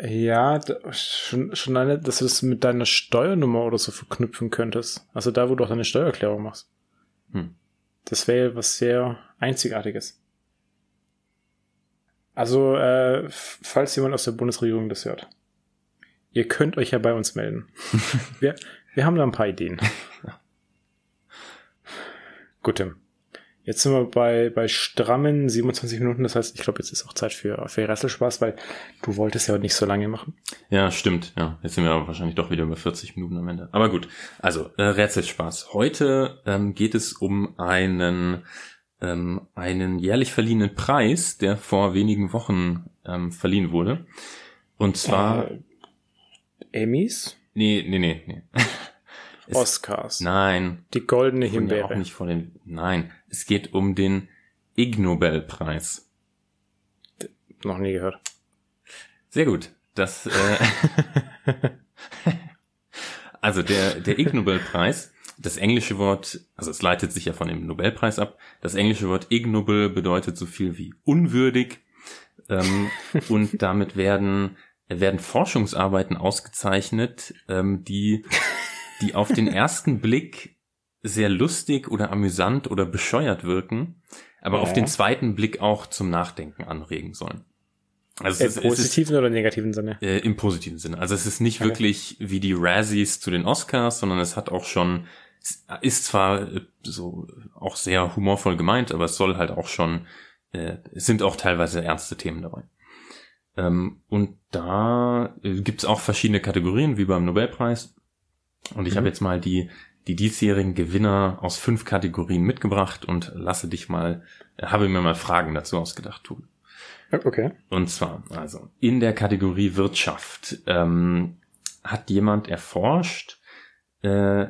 [SPEAKER 1] Ja, schon, schon eine, dass du das mit deiner Steuernummer oder so verknüpfen könntest. Also da, wo du auch deine Steuererklärung machst.
[SPEAKER 2] Hm.
[SPEAKER 1] Das wäre was sehr Einzigartiges. Also, äh, falls jemand aus der Bundesregierung das hört, ihr könnt euch ja bei uns melden. <laughs> wir, wir haben da ein paar Ideen. Gut, Tim. Jetzt sind wir bei, bei strammen 27 Minuten. Das heißt, ich glaube, jetzt ist auch Zeit für, für Resselspaß, weil du wolltest ja nicht so lange machen.
[SPEAKER 2] Ja, stimmt. Ja, jetzt sind wir aber wahrscheinlich doch wieder über 40 Minuten am Ende. Aber gut, also äh, Rätselspaß. Heute ähm, geht es um einen ähm, einen jährlich verliehenen Preis, der vor wenigen Wochen ähm, verliehen wurde. Und zwar,
[SPEAKER 1] Äh, Emmys?
[SPEAKER 2] nee, nee, nee, nee. <laughs> Es-
[SPEAKER 1] Oscars.
[SPEAKER 2] Nein,
[SPEAKER 1] Die goldene
[SPEAKER 2] wurden ja auch
[SPEAKER 1] Himbeere.
[SPEAKER 2] nicht vor den. Nein, es geht um den Ig Nobelpreis.
[SPEAKER 1] Noch nie gehört.
[SPEAKER 2] Sehr gut. Das, äh, <laughs> also der, der Ig Nobelpreis, das englische Wort, also es leitet sich ja von dem Nobelpreis ab, das englische Wort Ig Nobel bedeutet so viel wie unwürdig ähm, und damit werden, werden Forschungsarbeiten ausgezeichnet, ähm, die, die auf den <laughs> ersten Blick sehr lustig oder amüsant oder bescheuert wirken, aber auf
[SPEAKER 1] Ja.
[SPEAKER 2] den zweiten Blick auch zum Nachdenken anregen sollen. Also
[SPEAKER 1] Im
[SPEAKER 2] es ist,
[SPEAKER 1] positiven oder negativen Sinne?
[SPEAKER 2] äh, Im positiven Sinne. Also es ist nicht
[SPEAKER 1] Okay.
[SPEAKER 2] wirklich wie die Razzies zu den Oscars, sondern es hat auch schon, ist zwar äh, so auch sehr humorvoll gemeint, aber es soll halt auch schon, äh, es sind auch teilweise ernste Themen dabei. Ähm, und da äh, gibt's auch verschiedene Kategorien, wie beim Nobelpreis. Und ich
[SPEAKER 1] Mhm.
[SPEAKER 2] habe jetzt mal die, die diesjährigen Gewinner aus fünf Kategorien mitgebracht und lasse dich mal, äh, habe mir mal Fragen dazu ausgedacht, tun.
[SPEAKER 1] Okay.
[SPEAKER 2] Und zwar, also in der Kategorie Wirtschaft ähm, hat jemand erforscht, äh,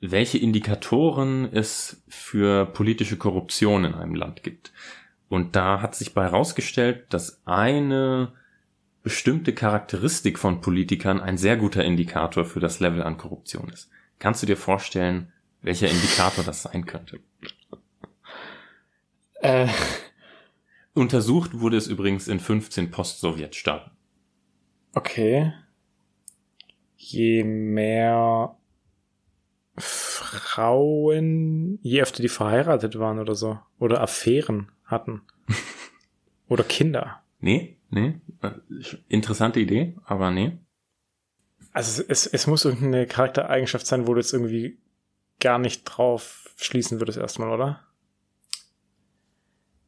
[SPEAKER 2] welche Indikatoren es für politische Korruption in einem Land gibt. Und da hat sich bei herausgestellt, dass eine bestimmte Charakteristik von Politikern ein sehr guter Indikator für das Level an Korruption ist. Kannst du dir vorstellen, welcher Indikator das sein könnte?
[SPEAKER 1] Äh,
[SPEAKER 2] Untersucht wurde es übrigens in 15 Post-Sowjet-Staaten.
[SPEAKER 1] okay. Je mehr Frauen, je öfter die verheiratet waren oder so. Oder Affären hatten. oder Kinder.
[SPEAKER 2] Nee, nee. Äh, Interessante Idee, aber nee.
[SPEAKER 1] Also es, es muss irgendeine Charaktereigenschaft sein, wo du jetzt irgendwie gar nicht drauf schließen würdest erstmal, oder?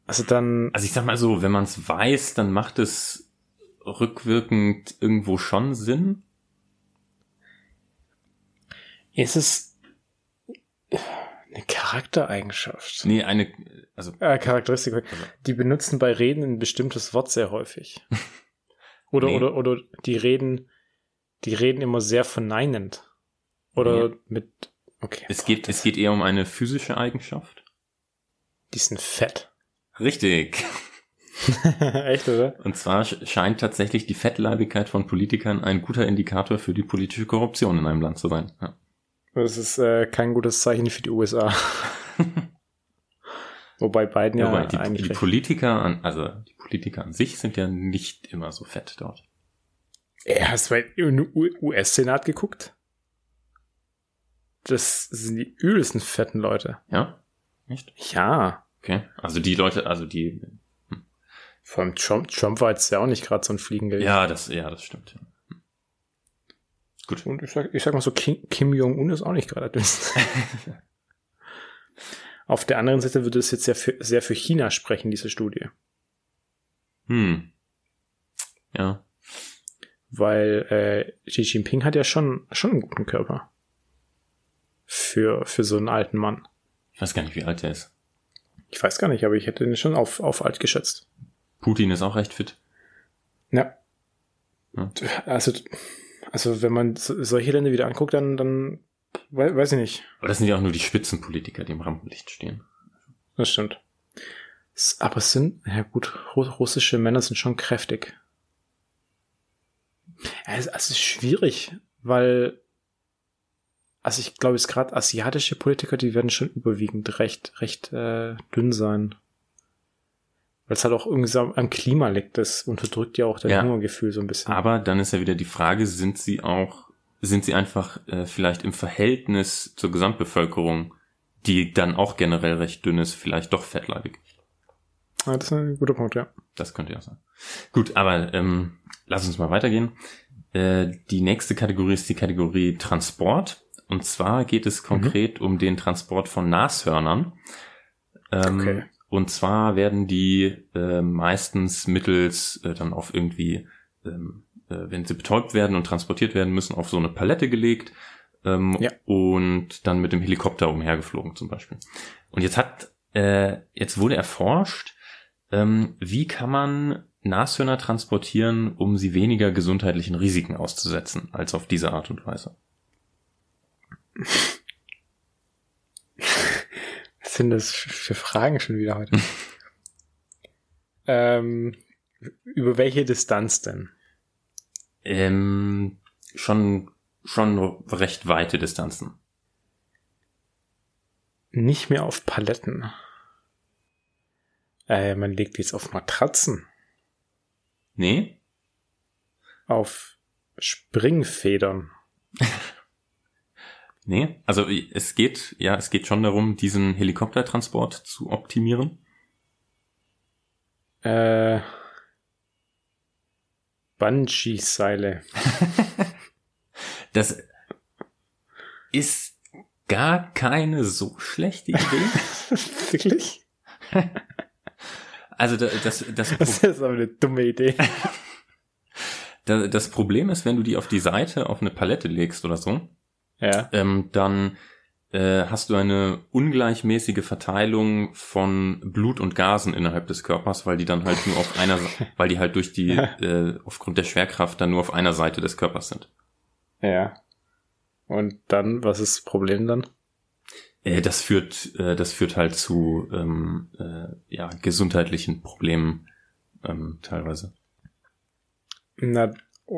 [SPEAKER 1] Also dann,
[SPEAKER 2] Also ich sag mal so, wenn man es weiß, dann macht es rückwirkend irgendwo schon Sinn.
[SPEAKER 1] ist es eine Charaktereigenschaft.
[SPEAKER 2] Nee, eine, also
[SPEAKER 1] Äh, Charakteristik. Die benutzen bei Reden ein bestimmtes Wort sehr häufig. <laughs> Oder,
[SPEAKER 2] Nee.
[SPEAKER 1] oder, oder die reden, die reden immer sehr verneinend. Oder
[SPEAKER 2] Nee.
[SPEAKER 1] mit, okay.
[SPEAKER 2] es geht, es geht eher um eine physische Eigenschaft.
[SPEAKER 1] Die sind fett.
[SPEAKER 2] Richtig. <laughs>
[SPEAKER 1] Echt, oder?
[SPEAKER 2] Und zwar scheint tatsächlich die Fettleibigkeit von Politikern ein guter Indikator für die politische Korruption in einem Land zu sein. Ja.
[SPEAKER 1] Das ist äh, kein gutes Zeichen für die USA. <laughs> Wobei beiden ja,
[SPEAKER 2] Wobei die,
[SPEAKER 1] eigentlich.
[SPEAKER 2] die Politiker an, also die Politiker an sich sind ja nicht immer so fett dort.
[SPEAKER 1] Ey, hast du mal in US-Senat geguckt? Das sind die übelsten fetten Leute.
[SPEAKER 2] Ja? Nicht?
[SPEAKER 1] Ja.
[SPEAKER 2] Okay. Also die Leute, also die,
[SPEAKER 1] Vor allem Trump, Trump war jetzt ja auch nicht gerade so ein Fliegengeld.
[SPEAKER 2] ja, das, ja, das stimmt. ja. Gut.
[SPEAKER 1] Und ich sag, ich sag mal so, Kim, Kim Jong-un ist auch nicht gerade dünn. <laughs> Auf der anderen Seite würde es jetzt sehr für, sehr für China sprechen, diese Studie.
[SPEAKER 2] Hm. Ja.
[SPEAKER 1] Weil äh, Xi Jinping hat ja schon, schon einen guten Körper. Für, für so einen alten Mann.
[SPEAKER 2] Ich weiß gar nicht, wie alt er ist.
[SPEAKER 1] Ich weiß gar nicht, aber ich hätte ihn schon auf, auf alt geschätzt.
[SPEAKER 2] Putin ist auch recht fit.
[SPEAKER 1] Ja.
[SPEAKER 2] Ja.
[SPEAKER 1] Also, also wenn man so, solche Länder wieder anguckt, dann, dann wei- weiß ich nicht.
[SPEAKER 2] Aber das sind ja auch nur die Spitzenpolitiker, die im Rampenlicht stehen.
[SPEAKER 1] Das stimmt. Aber es sind, ja gut, Ru- russische Männer sind schon kräftig. Es, es ist schwierig, weil, also ich glaube, es gerade asiatische Politiker, die werden schon überwiegend recht, recht äh, dünn sein. Weil es halt auch irgendwie so am Klima liegt, das unterdrückt ja auch dein
[SPEAKER 2] Ja.
[SPEAKER 1] Hungergefühl so ein bisschen.
[SPEAKER 2] Aber dann ist ja wieder die Frage, sind sie auch, sind sie einfach äh, vielleicht im Verhältnis zur Gesamtbevölkerung, die dann auch generell recht dünn ist, vielleicht doch fettleibig?
[SPEAKER 1] Ja, das ist ein guter Punkt, ja.
[SPEAKER 2] Das könnte ja sein. Gut, aber ähm, lass uns mal weitergehen. Äh, die nächste Kategorie ist die Kategorie Transport. Und zwar geht es konkret um den Transport von Nashörnern. Ähm,
[SPEAKER 1] Okay.
[SPEAKER 2] Und zwar werden die äh, meistens mittels äh, dann auf irgendwie, ähm, äh, wenn sie betäubt werden und transportiert werden müssen, auf so eine Palette gelegt ähm,
[SPEAKER 1] Ja.
[SPEAKER 2] und dann mit dem Helikopter umhergeflogen zum Beispiel. Und jetzt hat, äh, jetzt wurde erforscht, ähm, wie kann man Nashörner transportieren, um sie weniger gesundheitlichen Risiken auszusetzen, als auf diese Art und Weise?
[SPEAKER 1] Was sind das für Fragen schon wieder heute? <laughs> ähm, über welche Distanz denn?
[SPEAKER 2] Ähm, schon, schon recht weite Distanzen.
[SPEAKER 1] Nicht mehr auf Paletten. Äh, man legt jetzt auf Matratzen,
[SPEAKER 2] Nee?
[SPEAKER 1] auf Springfedern. <laughs>
[SPEAKER 2] Nee? Also es geht, ja, es geht schon darum, diesen Helikoptertransport zu optimieren.
[SPEAKER 1] Äh, Bungee-Seile. <laughs>
[SPEAKER 2] Das ist gar keine so schlechte Idee. <laughs>
[SPEAKER 1] Wirklich? <laughs>
[SPEAKER 2] Also da- das, das,
[SPEAKER 1] Das ist aber eine dumme Idee.
[SPEAKER 2] Da- Das Problem ist, wenn du die auf die Seite auf eine Palette legst oder so,
[SPEAKER 1] Ja.
[SPEAKER 2] ähm, dann äh, hast du eine ungleichmäßige Verteilung von Blut und Gasen innerhalb des Körpers, weil die dann halt nur auf einer, <laughs> weil die halt durch die, äh, aufgrund der Schwerkraft dann nur auf einer Seite des Körpers sind.
[SPEAKER 1] Ja. Und dann, was ist das Problem dann?
[SPEAKER 2] Äh, das führt, äh, das führt halt zu ähm, äh, ja, gesundheitlichen Problemen ähm, teilweise.
[SPEAKER 1] Na,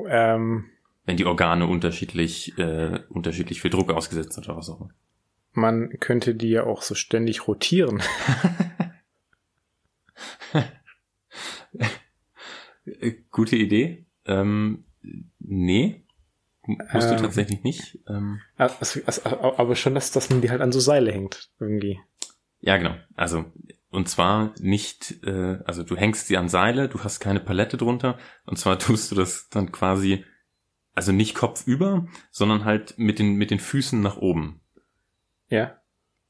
[SPEAKER 1] ähm,
[SPEAKER 2] Wenn die Organe unterschiedlich, äh, unterschiedlich viel Druck ausgesetzt sind oder was auch immer.
[SPEAKER 1] man könnte die ja auch so ständig rotieren.
[SPEAKER 2] Äh, <laughs> Gute Idee. Ähm, nee, musst du
[SPEAKER 1] Ähm.
[SPEAKER 2] tatsächlich nicht. Ähm,
[SPEAKER 1] Also, also, aber schon, dass, dass man die halt an so Seile hängt, irgendwie.
[SPEAKER 2] ja, genau. Also, und zwar nicht, äh, also du hängst sie an Seile, du hast keine Palette drunter, und zwar <laughs> tust du das dann quasi, also nicht kopfüber, sondern halt mit den, mit den Füßen nach oben.
[SPEAKER 1] Ja.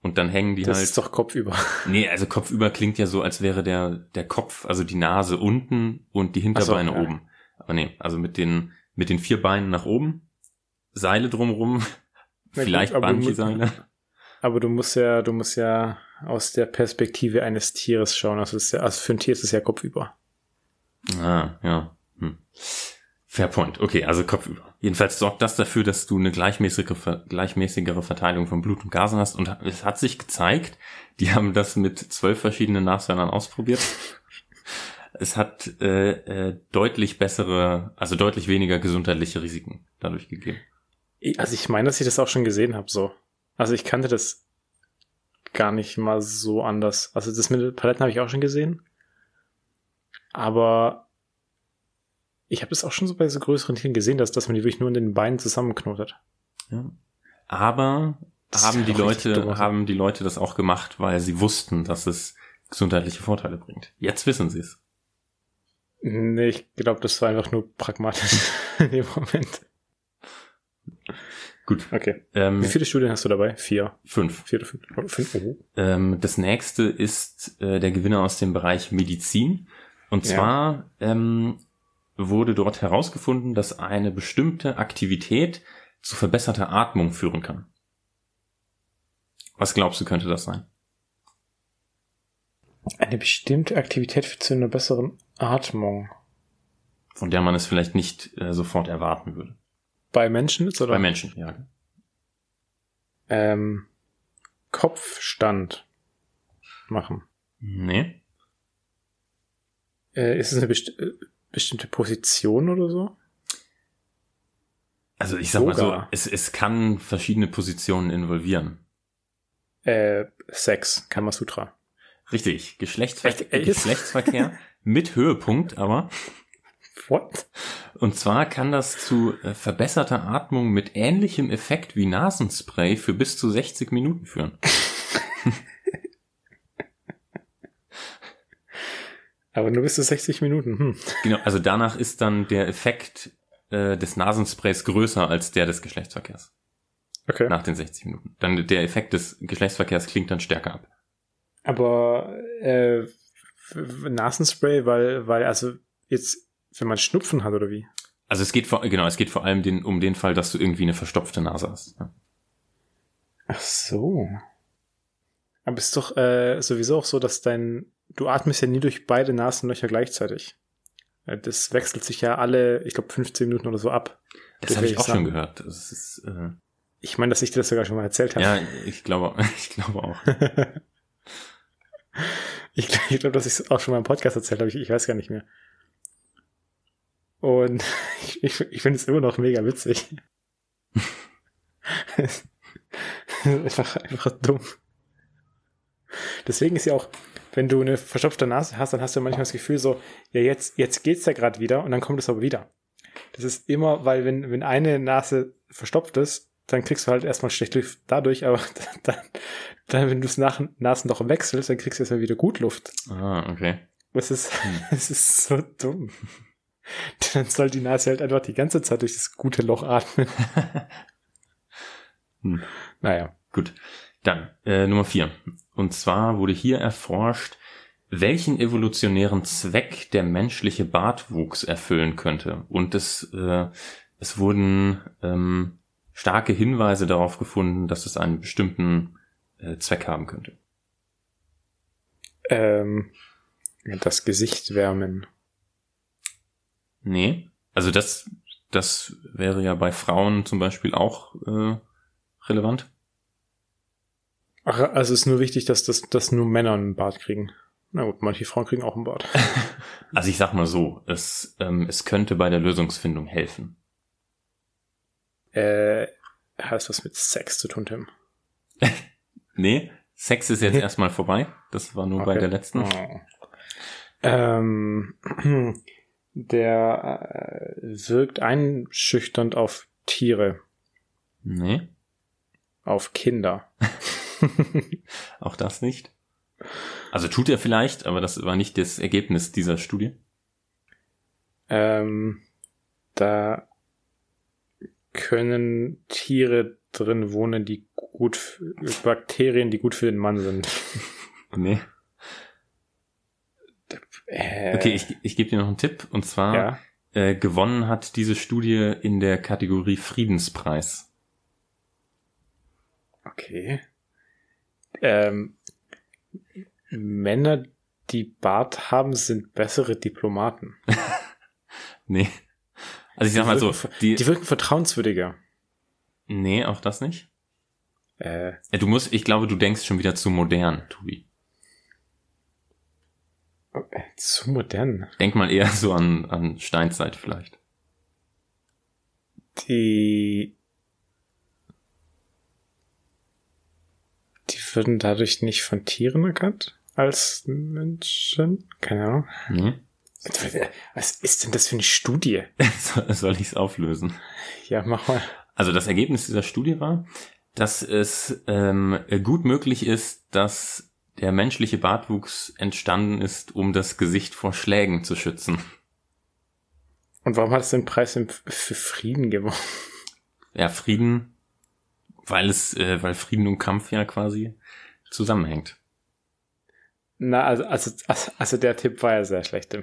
[SPEAKER 2] Und dann hängen die
[SPEAKER 1] Das
[SPEAKER 2] halt.
[SPEAKER 1] ist doch kopfüber. <laughs>
[SPEAKER 2] Nee, also kopfüber klingt ja so, als wäre der, der Kopf, also die Nase unten und die Hinterbeine
[SPEAKER 1] so, ja.
[SPEAKER 2] oben. Aber nee, also mit den, mit den vier Beinen nach oben, Seile drumrum,
[SPEAKER 1] Na
[SPEAKER 2] vielleicht Bungee-Seile.
[SPEAKER 1] Aber du musst ja, du musst ja aus der Perspektive eines Tieres schauen. Also, ist ja, also für ein Tier ist es ja kopfüber.
[SPEAKER 2] Ah, ja. Hm. Fair point. Okay, also kopfüber. Jedenfalls sorgt das dafür, dass du eine gleichmäßigere, gleichmäßigere Verteilung von Blut und Gasen hast. Und es hat sich gezeigt, die haben das mit zwölf verschiedenen Nashörnern ausprobiert. es hat äh, äh, deutlich bessere, also deutlich weniger gesundheitliche Risiken dadurch gegeben.
[SPEAKER 1] Also ich meine, dass ich das auch schon gesehen habe, so. Also ich kannte das gar nicht mal so anders. Also das mit Paletten habe ich auch schon gesehen. Aber ich habe das auch schon so bei so größeren Tieren gesehen, dass, dass man die wirklich nur in den Beinen zusammenknotet.
[SPEAKER 2] Ja. Aber das haben die Leute, haben die Leute das auch gemacht, weil sie wussten, dass es gesundheitliche Vorteile bringt. Jetzt wissen sie es.
[SPEAKER 1] Nee, ich glaube, das war einfach nur pragmatisch <laughs> in dem Moment.
[SPEAKER 2] Gut.
[SPEAKER 1] Okay. Ähm, Wie viele Studien hast du dabei? Vier.
[SPEAKER 2] Fünf.
[SPEAKER 1] Vier oder fünf. Oh, fünf. Oh.
[SPEAKER 2] Ähm, das nächste ist äh, der Gewinner aus dem Bereich Medizin. Und zwar ja. ähm, wurde dort herausgefunden, dass eine bestimmte Aktivität zu verbesserter Atmung führen kann. Was glaubst du, könnte das sein?
[SPEAKER 1] Eine bestimmte Aktivität zu einer besseren Atmung.
[SPEAKER 2] Von der man es vielleicht nicht äh, sofort erwarten würde.
[SPEAKER 1] Bei Menschen jetzt, oder?
[SPEAKER 2] Bei Menschen, ja.
[SPEAKER 1] Ähm, Kopfstand machen.
[SPEAKER 2] Nee.
[SPEAKER 1] Äh, ist es eine besti äh, bestimmte Position oder so?
[SPEAKER 2] Also ich sag Yoga. mal so, es, es kann verschiedene Positionen involvieren.
[SPEAKER 1] Äh, Sex, Kamasutra.
[SPEAKER 2] Richtig, Geschlechtsver Geschlechtsverkehr <laughs> mit Höhepunkt, aber.
[SPEAKER 1] What?
[SPEAKER 2] Und zwar kann das zu äh, verbesserter Atmung mit ähnlichem Effekt wie Nasenspray für bis zu 60 Minuten führen. <laughs>
[SPEAKER 1] Aber nur bis zu 60 Minuten. Hm.
[SPEAKER 2] Genau, also danach ist dann der Effekt äh, des Nasensprays größer als der des Geschlechtsverkehrs.
[SPEAKER 1] Okay.
[SPEAKER 2] Nach den 60 Minuten. Dann der Effekt des Geschlechtsverkehrs klingt dann stärker ab.
[SPEAKER 1] Aber äh, Nasenspray, weil, weil, also jetzt, wenn man Schnupfen hat oder wie?
[SPEAKER 2] Also es geht vor, genau, es geht vor allem den, um den Fall, dass du irgendwie eine verstopfte Nase hast. Ja.
[SPEAKER 1] Ach so. Aber es ist doch äh, sowieso auch so, dass dein du atmest ja nie durch beide Nasenlöcher gleichzeitig. Das wechselt sich ja alle, ich glaube, 15 Minuten oder so ab.
[SPEAKER 2] Das habe ich auch sagen. schon gehört. Ist, äh
[SPEAKER 1] ich meine, dass ich dir das sogar schon mal erzählt habe.
[SPEAKER 2] Ja, ich glaube, <laughs> ich glaube auch. <laughs>
[SPEAKER 1] ich, glaube, dass ich es auch schon mal im Podcast erzählt habe. Ich, ich weiß gar nicht mehr. Und <laughs> ich, ich, ich finde es immer noch mega witzig. einfach, einfach dumm. Deswegen ist ja auch, wenn du eine verstopfte Nase hast, dann hast du manchmal das Gefühl so, ja, jetzt, jetzt geht's ja gerade wieder und dann kommt es aber wieder. Das ist immer, weil wenn, wenn eine Nase verstopft ist, dann kriegst du halt erstmal schlecht Luft dadurch, aber <laughs> dann, dann wenn du das nach Nasenloch wechselst, dann kriegst du erstmal wieder gut Luft.
[SPEAKER 2] Ah, okay.
[SPEAKER 1] Das ist, hm. <laughs> das ist so dumm. Dann soll die Nase halt einfach die ganze Zeit durch das gute Loch atmen. <laughs>
[SPEAKER 2] hm. Naja. Gut. Dann, äh, Nummer vier. Und zwar wurde hier erforscht, welchen evolutionären Zweck der menschliche Bartwuchs erfüllen könnte. Und es, äh, es wurden ähm, starke Hinweise darauf gefunden, dass es einen bestimmten äh, Zweck haben könnte.
[SPEAKER 1] Ähm, das Gesicht wärmen.
[SPEAKER 2] Nee, also das, das wäre ja bei Frauen zum Beispiel auch äh, relevant.
[SPEAKER 1] Ach, also es ist nur wichtig, dass, das, dass nur Männer einen Bart kriegen. Na gut, manche Frauen kriegen auch einen Bart. <laughs>
[SPEAKER 2] also ich sag mal so, es, ähm, es könnte bei der Lösungsfindung helfen.
[SPEAKER 1] Äh, heißt was mit Sex zu tun, Tim? <laughs>
[SPEAKER 2] nee, Sex ist jetzt erstmal vorbei. Das war nur okay. bei der letzten. Oh.
[SPEAKER 1] Ähm, <clears throat> der äh, wirkt einschüchternd auf Tiere.
[SPEAKER 2] Nee.
[SPEAKER 1] Auf Kinder. <laughs> <laughs>
[SPEAKER 2] Auch das nicht. Also tut er vielleicht, aber das war nicht das Ergebnis dieser Studie.
[SPEAKER 1] Ähm, da können Tiere drin wohnen, die gut, Bakterien, die gut für den Mann sind. <laughs>
[SPEAKER 2] Nee. Äh, okay, ich, ich gebe dir noch einen Tipp. Und zwar ja. äh, gewonnen hat diese Studie in der Kategorie Friedenspreis.
[SPEAKER 1] Okay ähm, Männer, die Bart haben, sind bessere Diplomaten. <laughs>
[SPEAKER 2] nee. Also ich sag mal so,
[SPEAKER 1] die, die wirken vertrauenswürdiger.
[SPEAKER 2] Nee, auch das nicht.
[SPEAKER 1] Äh,
[SPEAKER 2] Ja, Du musst, ich glaube, du denkst schon wieder zu modern, Tobi.
[SPEAKER 1] äh, zu modern.
[SPEAKER 2] Denk mal eher so an, an Steinzeit vielleicht.
[SPEAKER 1] Die. Die würden dadurch nicht von Tieren erkannt als Menschen? Keine Ahnung.
[SPEAKER 2] Nee?
[SPEAKER 1] Was ist denn das für eine Studie? <laughs>
[SPEAKER 2] Soll- ich es auflösen?
[SPEAKER 1] Ja, mach mal.
[SPEAKER 2] Also das Ergebnis dieser Studie war, dass es ähm, gut möglich ist, dass der menschliche Bartwuchs entstanden ist, um das Gesicht vor Schlägen zu schützen.
[SPEAKER 1] Und warum hat es den Preis für Frieden gewonnen?
[SPEAKER 2] Ja, Frieden, weil es, äh, weil Frieden und Kampf ja quasi zusammenhängt.
[SPEAKER 1] Na, also, also, also, also der Tipp war ja sehr schlecht.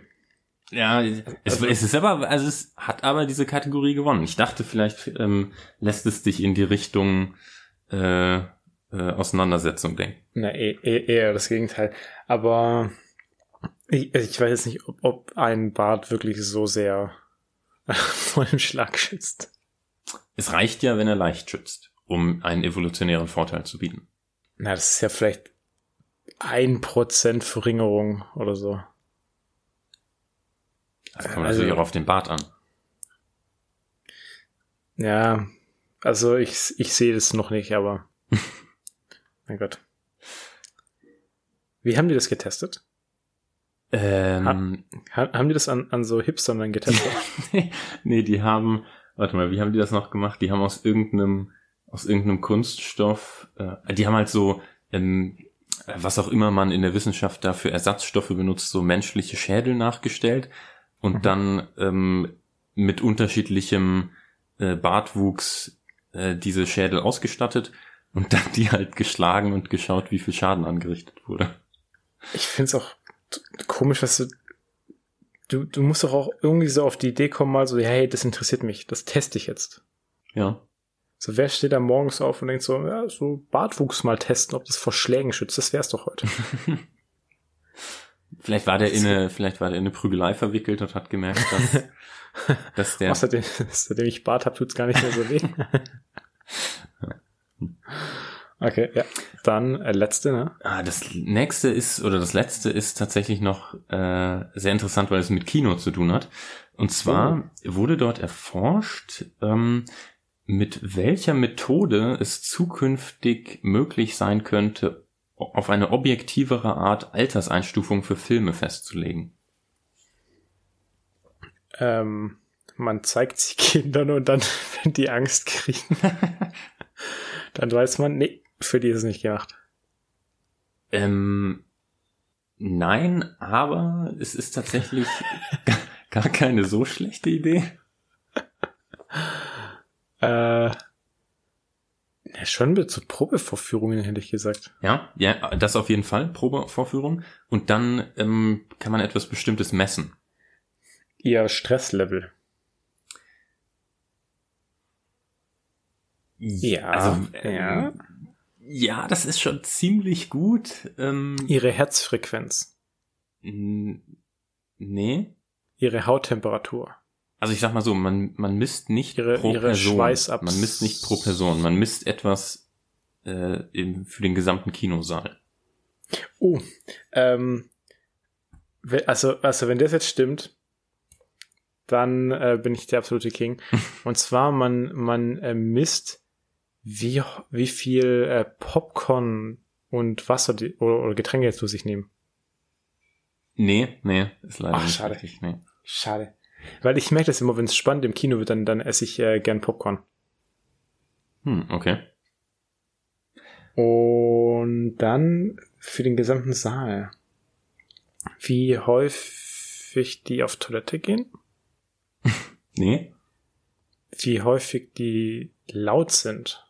[SPEAKER 2] Ja, es,
[SPEAKER 1] Also-
[SPEAKER 2] es ist aber, also es hat aber diese Kategorie gewonnen. Ich dachte, vielleicht ähm, lässt es dich in die Richtung äh, äh, Auseinandersetzung denken.
[SPEAKER 1] Na, eh, eh, eher das Gegenteil. Aber ich, ich weiß jetzt nicht, ob, ob ein Bart wirklich so sehr <laughs> vor dem Schlag schützt.
[SPEAKER 2] Es reicht ja, wenn er leicht schützt, um einen evolutionären Vorteil zu bieten.
[SPEAKER 1] Na, das ist ja vielleicht ein Prozent Verringerung oder so.
[SPEAKER 2] Das kommt
[SPEAKER 1] Also-
[SPEAKER 2] natürlich auch auf den Bart an.
[SPEAKER 1] Ja, also ich, ich sehe das noch nicht, aber <laughs> mein Gott. Wie haben die das getestet?
[SPEAKER 2] Ähm,
[SPEAKER 1] Ha- Haben die das an, an so Hipstern dann getestet? <laughs>
[SPEAKER 2] nee, die haben, warte mal, wie haben die das noch gemacht? Die haben aus irgendeinem, aus irgendeinem Kunststoff, äh, die haben halt so, ähm, was auch immer man in der Wissenschaft da für Ersatzstoffe benutzt, so menschliche Schädel nachgestellt und
[SPEAKER 1] Mhm.
[SPEAKER 2] dann ähm, mit unterschiedlichem äh, Bartwuchs äh, diese Schädel ausgestattet und dann die halt geschlagen und geschaut, wie viel Schaden angerichtet wurde.
[SPEAKER 1] Ich find's auch komisch, was du, du, du musst doch auch irgendwie so auf die Idee kommen, mal so, hey, das interessiert mich, das teste ich jetzt.
[SPEAKER 2] Ja.
[SPEAKER 1] So, wer steht da morgens auf und denkt so, ja, so Bartwuchs mal testen, ob das vor Schlägen schützt, das wär's doch heute. <laughs>
[SPEAKER 2] Vielleicht war der in eine, vielleicht war der in eine Prügelei verwickelt und hat gemerkt, dass, <laughs> dass der,
[SPEAKER 1] Außerdem, <laughs> seitdem ich Bart hab, tut's gar nicht mehr so weh. okay, ja. Dann äh, letzte, ne?
[SPEAKER 2] Ah, das nächste ist, oder das letzte ist tatsächlich noch äh, sehr interessant, weil es mit Kino zu tun hat. Und zwar wurde dort erforscht, ähm, mit welcher Methode es zukünftig möglich sein könnte, auf eine objektivere Art Alterseinstufung für Filme festzulegen.
[SPEAKER 1] Ähm, man zeigt sie <laughs> Kindern und dann, wenn die Angst kriegen, <laughs> dann weiß man, nee, für die ist es nicht gemacht.
[SPEAKER 2] Ähm, nein, aber es ist tatsächlich <laughs> gar- gar keine so schlechte Idee.
[SPEAKER 1] Äh, ja, schon mit so Probevorführungen, hätte ich gesagt.
[SPEAKER 2] Ja, ja, das auf jeden Fall, Probevorführung. Und dann ähm, kann man etwas Bestimmtes messen.
[SPEAKER 1] Ihr Stresslevel. Ja,
[SPEAKER 2] also, ähm,
[SPEAKER 1] ja.
[SPEAKER 2] Ja, das ist schon ziemlich gut. Ähm,
[SPEAKER 1] Ihre Herzfrequenz.
[SPEAKER 2] nee.
[SPEAKER 1] Ihre Hauttemperatur.
[SPEAKER 2] Also ich sag mal so, man, man misst nicht
[SPEAKER 1] Ihre-
[SPEAKER 2] pro
[SPEAKER 1] ihre
[SPEAKER 2] Person.
[SPEAKER 1] Schweißabs-
[SPEAKER 2] Man misst nicht pro Person. Man misst etwas äh, im, für den gesamten Kinosaal.
[SPEAKER 1] Oh, ähm, also, also wenn das jetzt stimmt, dann äh, bin ich der absolute King. <laughs> Und zwar, man, man äh, misst, wie, wie viel äh, Popcorn und Wasser die, oder, oder Getränke jetzt zu sich nehmen.
[SPEAKER 2] Nee, nee, ist leider
[SPEAKER 1] Ach,
[SPEAKER 2] nicht
[SPEAKER 1] schade.
[SPEAKER 2] richtig. Nee.
[SPEAKER 1] Schade. Weil ich merke das immer, wenn es spannend im Kino wird, dann, dann esse ich äh, gern Popcorn.
[SPEAKER 2] Hm, okay.
[SPEAKER 1] Und dann für den gesamten Saal. Wie häufig die auf Toilette gehen? <laughs>
[SPEAKER 2] Nee,
[SPEAKER 1] Wie häufig die laut sind?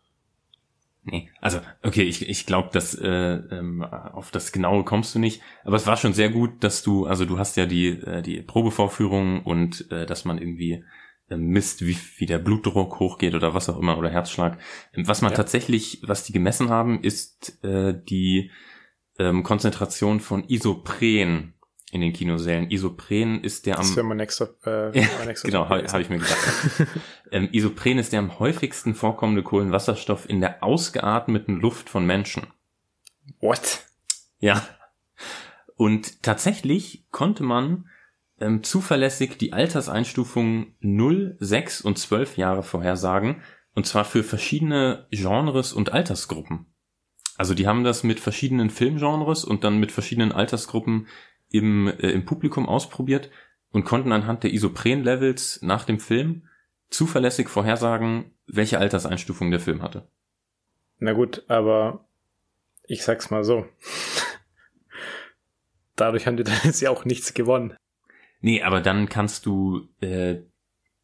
[SPEAKER 2] Nee, also okay, ich, ich glaube, dass äh, ähm, auf das genaue kommst du nicht, aber es war schon sehr gut, dass du, also du hast ja die äh, die Probevorführung und äh, dass man irgendwie äh, misst, wie, wie der Blutdruck hochgeht oder was auch immer oder Herzschlag. Ähm, Was man
[SPEAKER 1] Ja.
[SPEAKER 2] tatsächlich, was die gemessen haben, ist äh, die ähm, Konzentration von Isopren in den Kinosälen. Isopren ist der am...
[SPEAKER 1] Das wäre mein nächster... Äh, <laughs>
[SPEAKER 2] Ja,
[SPEAKER 1] mein nächster
[SPEAKER 2] genau, habe hab ich mir gedacht. ähm, Isopren ist der am häufigsten vorkommende Kohlenwasserstoff in der ausgeatmeten Luft von Menschen.
[SPEAKER 1] What?
[SPEAKER 2] Ja. Und tatsächlich konnte man ähm, zuverlässig die Alterseinstufungen 0, 6 und 12 Jahre vorhersagen. Und zwar für verschiedene Genres und Altersgruppen. Also die haben das mit verschiedenen Filmgenres und dann mit verschiedenen Altersgruppen im, äh, im Publikum ausprobiert und konnten anhand der Isopren-Levels nach dem Film zuverlässig vorhersagen, welche Alterseinstufung der Film hatte.
[SPEAKER 1] Na gut, aber ich sag's mal so. Dadurch haben die dann jetzt ja auch nichts gewonnen.
[SPEAKER 2] Nee, aber dann kannst du, äh,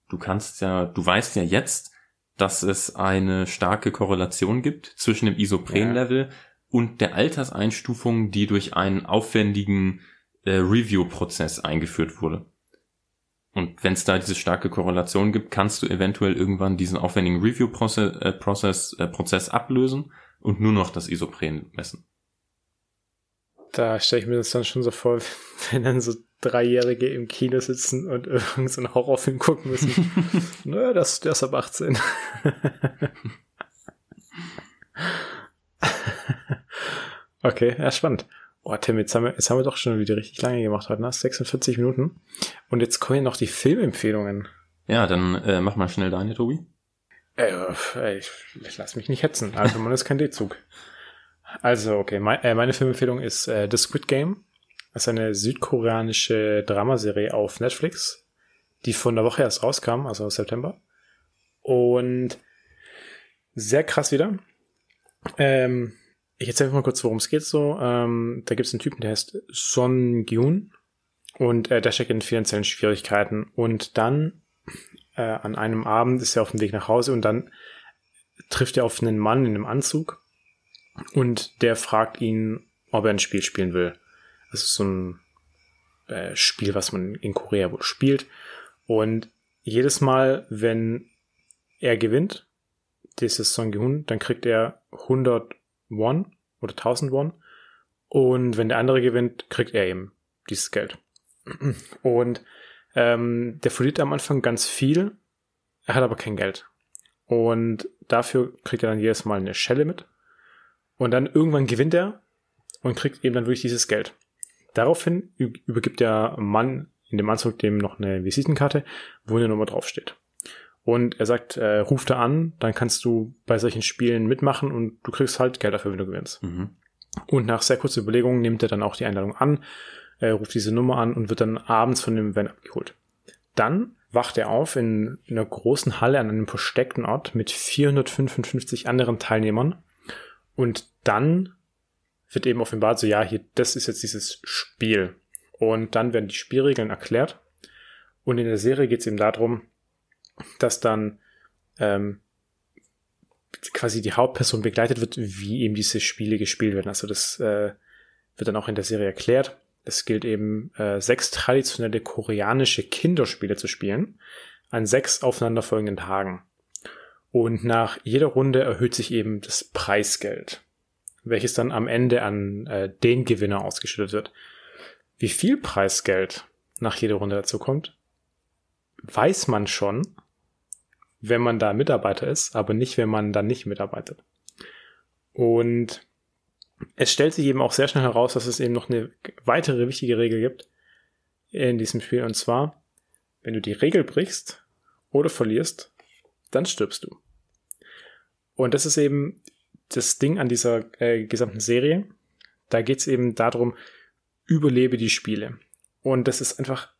[SPEAKER 2] du kannst ja, du weißt ja jetzt, dass es eine starke Korrelation gibt zwischen dem Isopren-Level und der Alterseinstufung, die durch einen aufwendigen äh, Review-Prozess eingeführt wurde. Und wenn es da diese starke Korrelation gibt, kannst du eventuell irgendwann diesen aufwendigen Review-Prozess äh, Prozess, äh, Prozess ablösen und nur noch das Isopren messen.
[SPEAKER 1] Da stelle ich mir das dann schon so vor, <laughs> wenn dann so Dreijährige im Kino sitzen und <laughs> irgendeinen so einen Horrorfilm gucken müssen. <laughs> Naja, das, der ist ab 18. okay, ja, spannend. Oh, Tim, jetzt haben, wir, jetzt haben wir doch schon wieder richtig lange gemacht heute, ne? 46 Minuten. Und jetzt kommen noch die Filmempfehlungen.
[SPEAKER 2] Ja, dann äh, mach mal schnell deine, Tobi.
[SPEAKER 1] Äh, ich, ich lass mich nicht hetzen. Also man ist kein D-Zug. Also, okay, mein, äh, meine Filmempfehlung ist äh, The Squid Game. Das ist eine südkoreanische Dramaserie auf Netflix, die von der Woche erst rauskam, also September. Und sehr krass wieder. Ähm, ich erzähle mal kurz, worum es geht so. Ähm, da gibt es einen Typen, der heißt Son Gyun und äh, der steckt in finanziellen Schwierigkeiten. Und dann äh, an einem Abend ist er auf dem Weg nach Hause und dann trifft er auf einen Mann in einem Anzug und der fragt ihn, ob er ein Spiel spielen will. Das ist so ein äh, Spiel, was man in Korea wohl spielt. Und jedes Mal, wenn er gewinnt, dieses Song Gehun, dann kriegt er 100 Won oder 1000 Won. Und wenn der andere gewinnt, kriegt er eben dieses Geld. Und ähm, der verliert am Anfang ganz viel, er hat aber kein Geld. Und dafür kriegt er dann jedes Mal eine Schelle mit. Und dann irgendwann gewinnt er und kriegt eben dann wirklich dieses Geld. Daraufhin übergibt der Mann in dem Anzug dem noch eine Visitenkarte, wo eine Nummer draufsteht. Und er sagt, äh, ruf da an, dann kannst du bei solchen Spielen mitmachen und du kriegst halt Geld dafür, wenn du gewinnst.
[SPEAKER 2] Mhm.
[SPEAKER 1] Und nach sehr kurzer Überlegung nimmt er dann auch die Einladung an, äh, ruft diese Nummer an und wird dann abends von dem Van abgeholt. Dann wacht er auf in einer großen Halle an einem versteckten Ort mit 455 anderen Teilnehmern. Und dann wird eben offenbart so, ja, hier, das ist jetzt dieses Spiel. Und dann werden die Spielregeln erklärt. Und in der Serie geht es eben darum, dass dann ähm, quasi die Hauptperson begleitet wird, wie eben diese Spiele gespielt werden. Also das äh, wird dann auch in der Serie erklärt. Es gilt eben, äh, sechs traditionelle koreanische Kinderspiele zu spielen an sechs aufeinanderfolgenden Tagen. Und nach jeder Runde erhöht sich eben das Preisgeld, welches dann am Ende an äh, den Gewinner ausgeschüttet wird. Wie viel Preisgeld nach jeder Runde dazu kommt, weiß man schon, wenn man da Mitarbeiter ist, aber nicht, wenn man da nicht mitarbeitet. Und es stellt sich eben auch sehr schnell heraus, dass es eben noch eine weitere wichtige Regel gibt in diesem Spiel. Und zwar, wenn du die Regel brichst oder verlierst, dann stirbst du. Und das ist eben das Ding an dieser äh, gesamten Serie. Da geht es eben darum, überlebe die Spiele. Und das ist einfach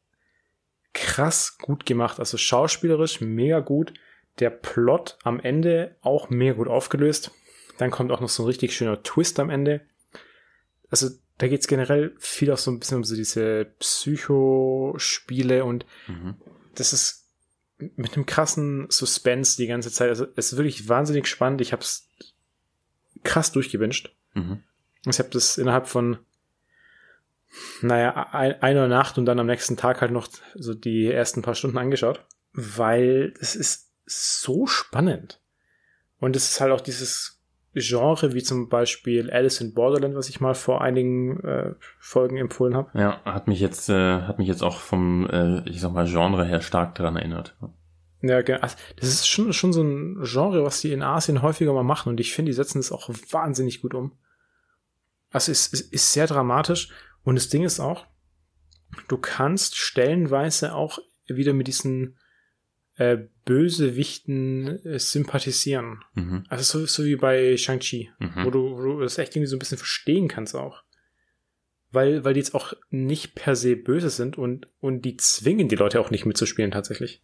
[SPEAKER 1] krass gut gemacht. Also schauspielerisch mega gut. Der Plot am Ende auch mega gut aufgelöst. Dann kommt auch noch so ein richtig schöner Twist am Ende. Also da geht es generell viel auch so ein bisschen um so diese Psychospiele und
[SPEAKER 2] Mhm.
[SPEAKER 1] das ist mit einem krassen Suspense die ganze Zeit. Also es ist wirklich wahnsinnig spannend. Ich habe es krass durchgewünscht.
[SPEAKER 2] Mhm.
[SPEAKER 1] Ich habe das innerhalb von, naja, ein, einer Nacht und dann am nächsten Tag halt noch so die ersten paar Stunden angeschaut, weil es ist so spannend. Und es ist halt auch dieses Genre, wie zum Beispiel Alice in Borderland, was ich mal vor einigen äh, Folgen empfohlen habe.
[SPEAKER 2] Ja, hat mich jetzt, äh, hat mich jetzt auch vom, äh, ich sag mal, Genre her stark daran erinnert.
[SPEAKER 1] Ja, also das ist schon, schon so ein Genre, was die in Asien häufiger mal machen und ich finde, die setzen das auch wahnsinnig gut um. Also es, es ist sehr dramatisch und das Ding ist auch, du kannst stellenweise auch wieder mit diesen äh, Bösewichten äh, sympathisieren. Mhm. Also so, so wie bei Shang-Chi, mhm. wo, du, wo du das echt irgendwie so ein bisschen verstehen kannst auch. Weil, weil die jetzt auch nicht per se böse sind und, und die zwingen die Leute auch nicht mitzuspielen tatsächlich.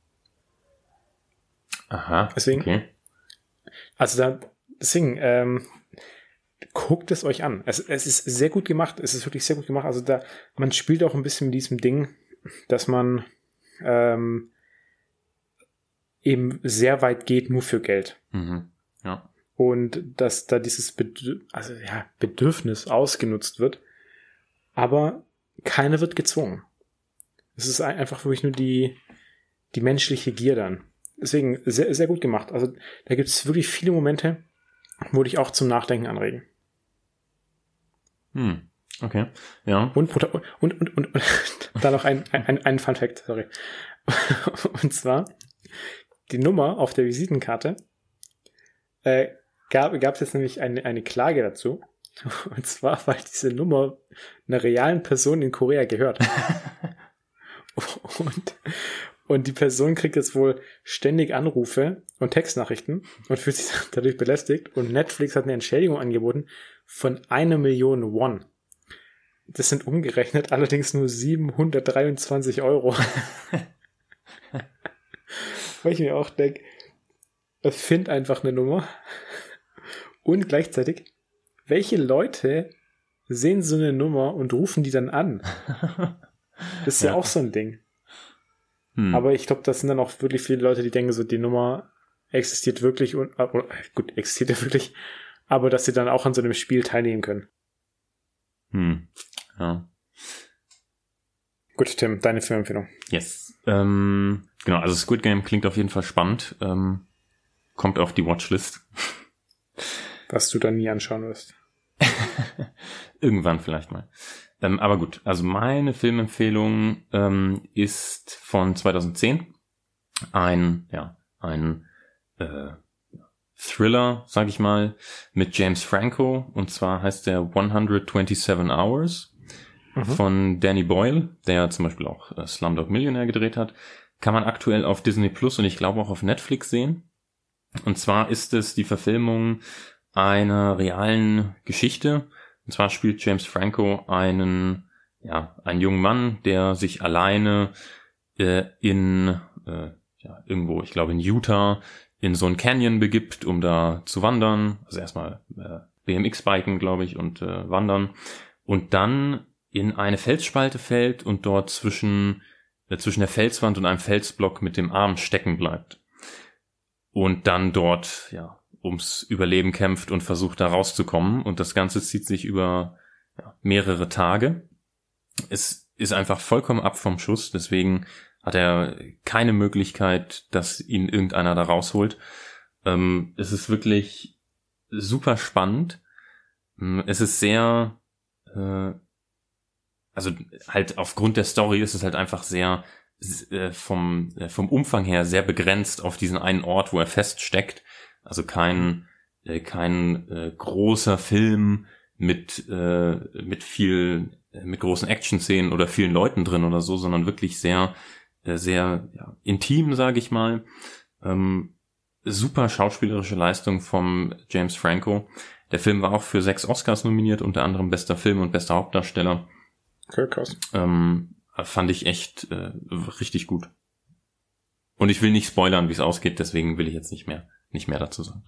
[SPEAKER 2] Aha.
[SPEAKER 1] Deswegen. Okay. Also da, deswegen, ähm, guckt es euch an. Es, es ist sehr gut gemacht. Es ist wirklich sehr gut gemacht. Also da, man spielt auch ein bisschen mit diesem Ding, dass man ähm, eben sehr weit geht nur für Geld.
[SPEAKER 2] Mhm. Ja.
[SPEAKER 1] Und dass da dieses Bedürf also, ja, Bedürfnis ausgenutzt wird, aber keiner wird gezwungen. Es ist einfach wirklich nur die, die menschliche Gier dann. Deswegen sehr, sehr gut gemacht. Also da gibt es wirklich viele Momente, wo dich auch zum Nachdenken anregen.
[SPEAKER 2] Hm. Okay. Ja.
[SPEAKER 1] Und, und, und, und, und, und <laughs> da noch ein, ein, ein Fun Fact, sorry. <laughs> Und zwar die Nummer auf der Visitenkarte äh, gab es jetzt nämlich eine, eine Klage dazu. <laughs> Und zwar, weil diese Nummer einer realen Person in Korea gehört. <laughs> und, und die Person kriegt jetzt wohl ständig Anrufe und Textnachrichten und fühlt sich <laughs> dadurch belästigt. Und Netflix hat eine Entschädigung angeboten von einer Million Won. Das sind umgerechnet allerdings nur 723 Euro. Weil ich mir auch denke, find einfach eine Nummer. Und gleichzeitig, welche Leute sehen so eine Nummer und rufen die dann an? <laughs> Das ist ja, ja auch so ein Ding. Hm. Aber ich glaube, das sind dann auch wirklich viele Leute, die denken so, die Nummer existiert wirklich und, äh, gut, existiert ja wirklich, aber dass sie dann auch an so einem Spiel teilnehmen können.
[SPEAKER 2] Hm. Ja.
[SPEAKER 1] Gut, Tim, deine Filmempfehlung.
[SPEAKER 2] Yes. Ähm, genau, also Squid Game klingt auf jeden Fall spannend. Ähm, kommt auf die Watchlist.
[SPEAKER 1] Was du dann nie anschauen wirst. <laughs>
[SPEAKER 2] Irgendwann vielleicht mal. Ähm, aber gut, also meine Filmempfehlung ähm, ist von 2010. Ein, ja, ein äh, Thriller, sag ich mal, mit James Franco. Und zwar heißt der 127 Hours mhm. von Danny Boyle, der zum Beispiel auch äh, Slumdog Millionaire gedreht hat, kann man aktuell auf Disney Plus und ich glaube auch auf Netflix sehen. Und zwar ist es die Verfilmung einer realen Geschichte. Und zwar spielt James Franco einen, ja, einen jungen Mann, der sich alleine äh, in, äh, ja, irgendwo, ich glaube in Utah, in so ein Canyon begibt, um da zu wandern. Also erstmal äh, BMX-Biken, glaube ich, und äh, wandern. Und dann in eine Felsspalte fällt und dort zwischen, äh, zwischen der Felswand und einem Felsblock mit dem Arm stecken bleibt. Und dann dort, ja, ums Überleben kämpft und versucht da rauszukommen. Und das Ganze zieht sich über ja, mehrere Tage. Es ist einfach vollkommen ab vom Schuss, deswegen hat er keine Möglichkeit, dass ihn irgendeiner da rausholt. Ähm, es ist wirklich super spannend. Ähm, es ist sehr äh, also halt aufgrund der Story ist es halt einfach sehr äh, vom, äh, vom Umfang her sehr begrenzt auf diesen einen Ort, wo er feststeckt. Also kein, äh, kein äh, großer Film mit, äh, mit viel, äh, mit großen Action-Szenen oder vielen Leuten drin oder so, sondern wirklich sehr, sehr ja, intim, sage ich mal. Ähm, super schauspielerische Leistung vom James Franco. Der Film war auch für sechs Oscars nominiert, unter anderem bester Film und bester Hauptdarsteller.
[SPEAKER 1] Okay, krass.
[SPEAKER 2] Ähm, fand ich echt äh, richtig gut. Und ich will nicht spoilern, wie es ausgeht, deswegen will ich jetzt nicht mehr, nicht mehr dazu sagen.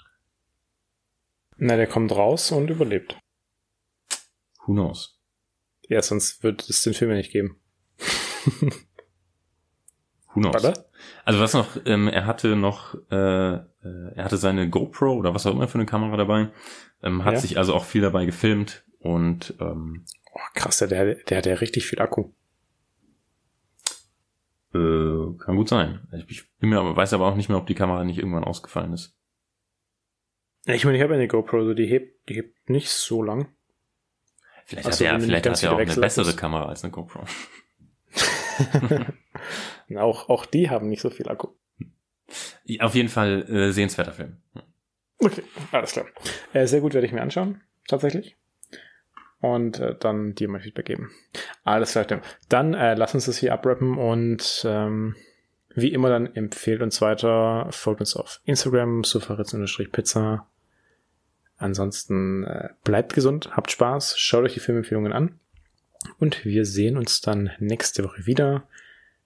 [SPEAKER 1] Na, der kommt raus und überlebt.
[SPEAKER 2] Who knows?
[SPEAKER 1] Ja, sonst wird es den Film ja nicht geben. <laughs>
[SPEAKER 2] Who knows? Warte? Also was noch, ähm, er hatte noch, äh, äh, er hatte seine GoPro oder was auch immer für eine Kamera dabei, ähm, hat ja. sich also auch viel dabei gefilmt und ähm,
[SPEAKER 1] Oh, krass, der, der hat ja richtig viel Akku.
[SPEAKER 2] Äh, kann gut sein. Ich bin mir aber, weiß aber auch nicht mehr, ob die Kamera nicht irgendwann ausgefallen ist.
[SPEAKER 1] Ich meine, ich habe eine GoPro, also die hebt, die hebt nicht so lang.
[SPEAKER 2] Vielleicht also, hat er, vielleicht hat er auch eine bessere ist. Kamera als eine GoPro. <laughs>
[SPEAKER 1] auch, auch die haben nicht so viel Akku.
[SPEAKER 2] Auf jeden Fall äh, sehenswerter Film.
[SPEAKER 1] Okay, alles klar. Äh, sehr gut werde ich mir anschauen, tatsächlich. Und äh, dann dir mein Feedback geben. Alles klar. Dann äh, lass uns das hier abrappen und ähm, wie immer dann empfehlt uns weiter, folgt uns auf Instagram, sufaritz-pizza. Ansonsten äh, bleibt gesund, habt Spaß, schaut euch die Filmempfehlungen an und wir sehen uns dann nächste Woche wieder.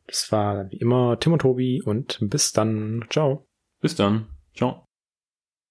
[SPEAKER 1] Das war wie immer Tim und Tobi und bis dann. Ciao.
[SPEAKER 2] Bis dann. Ciao.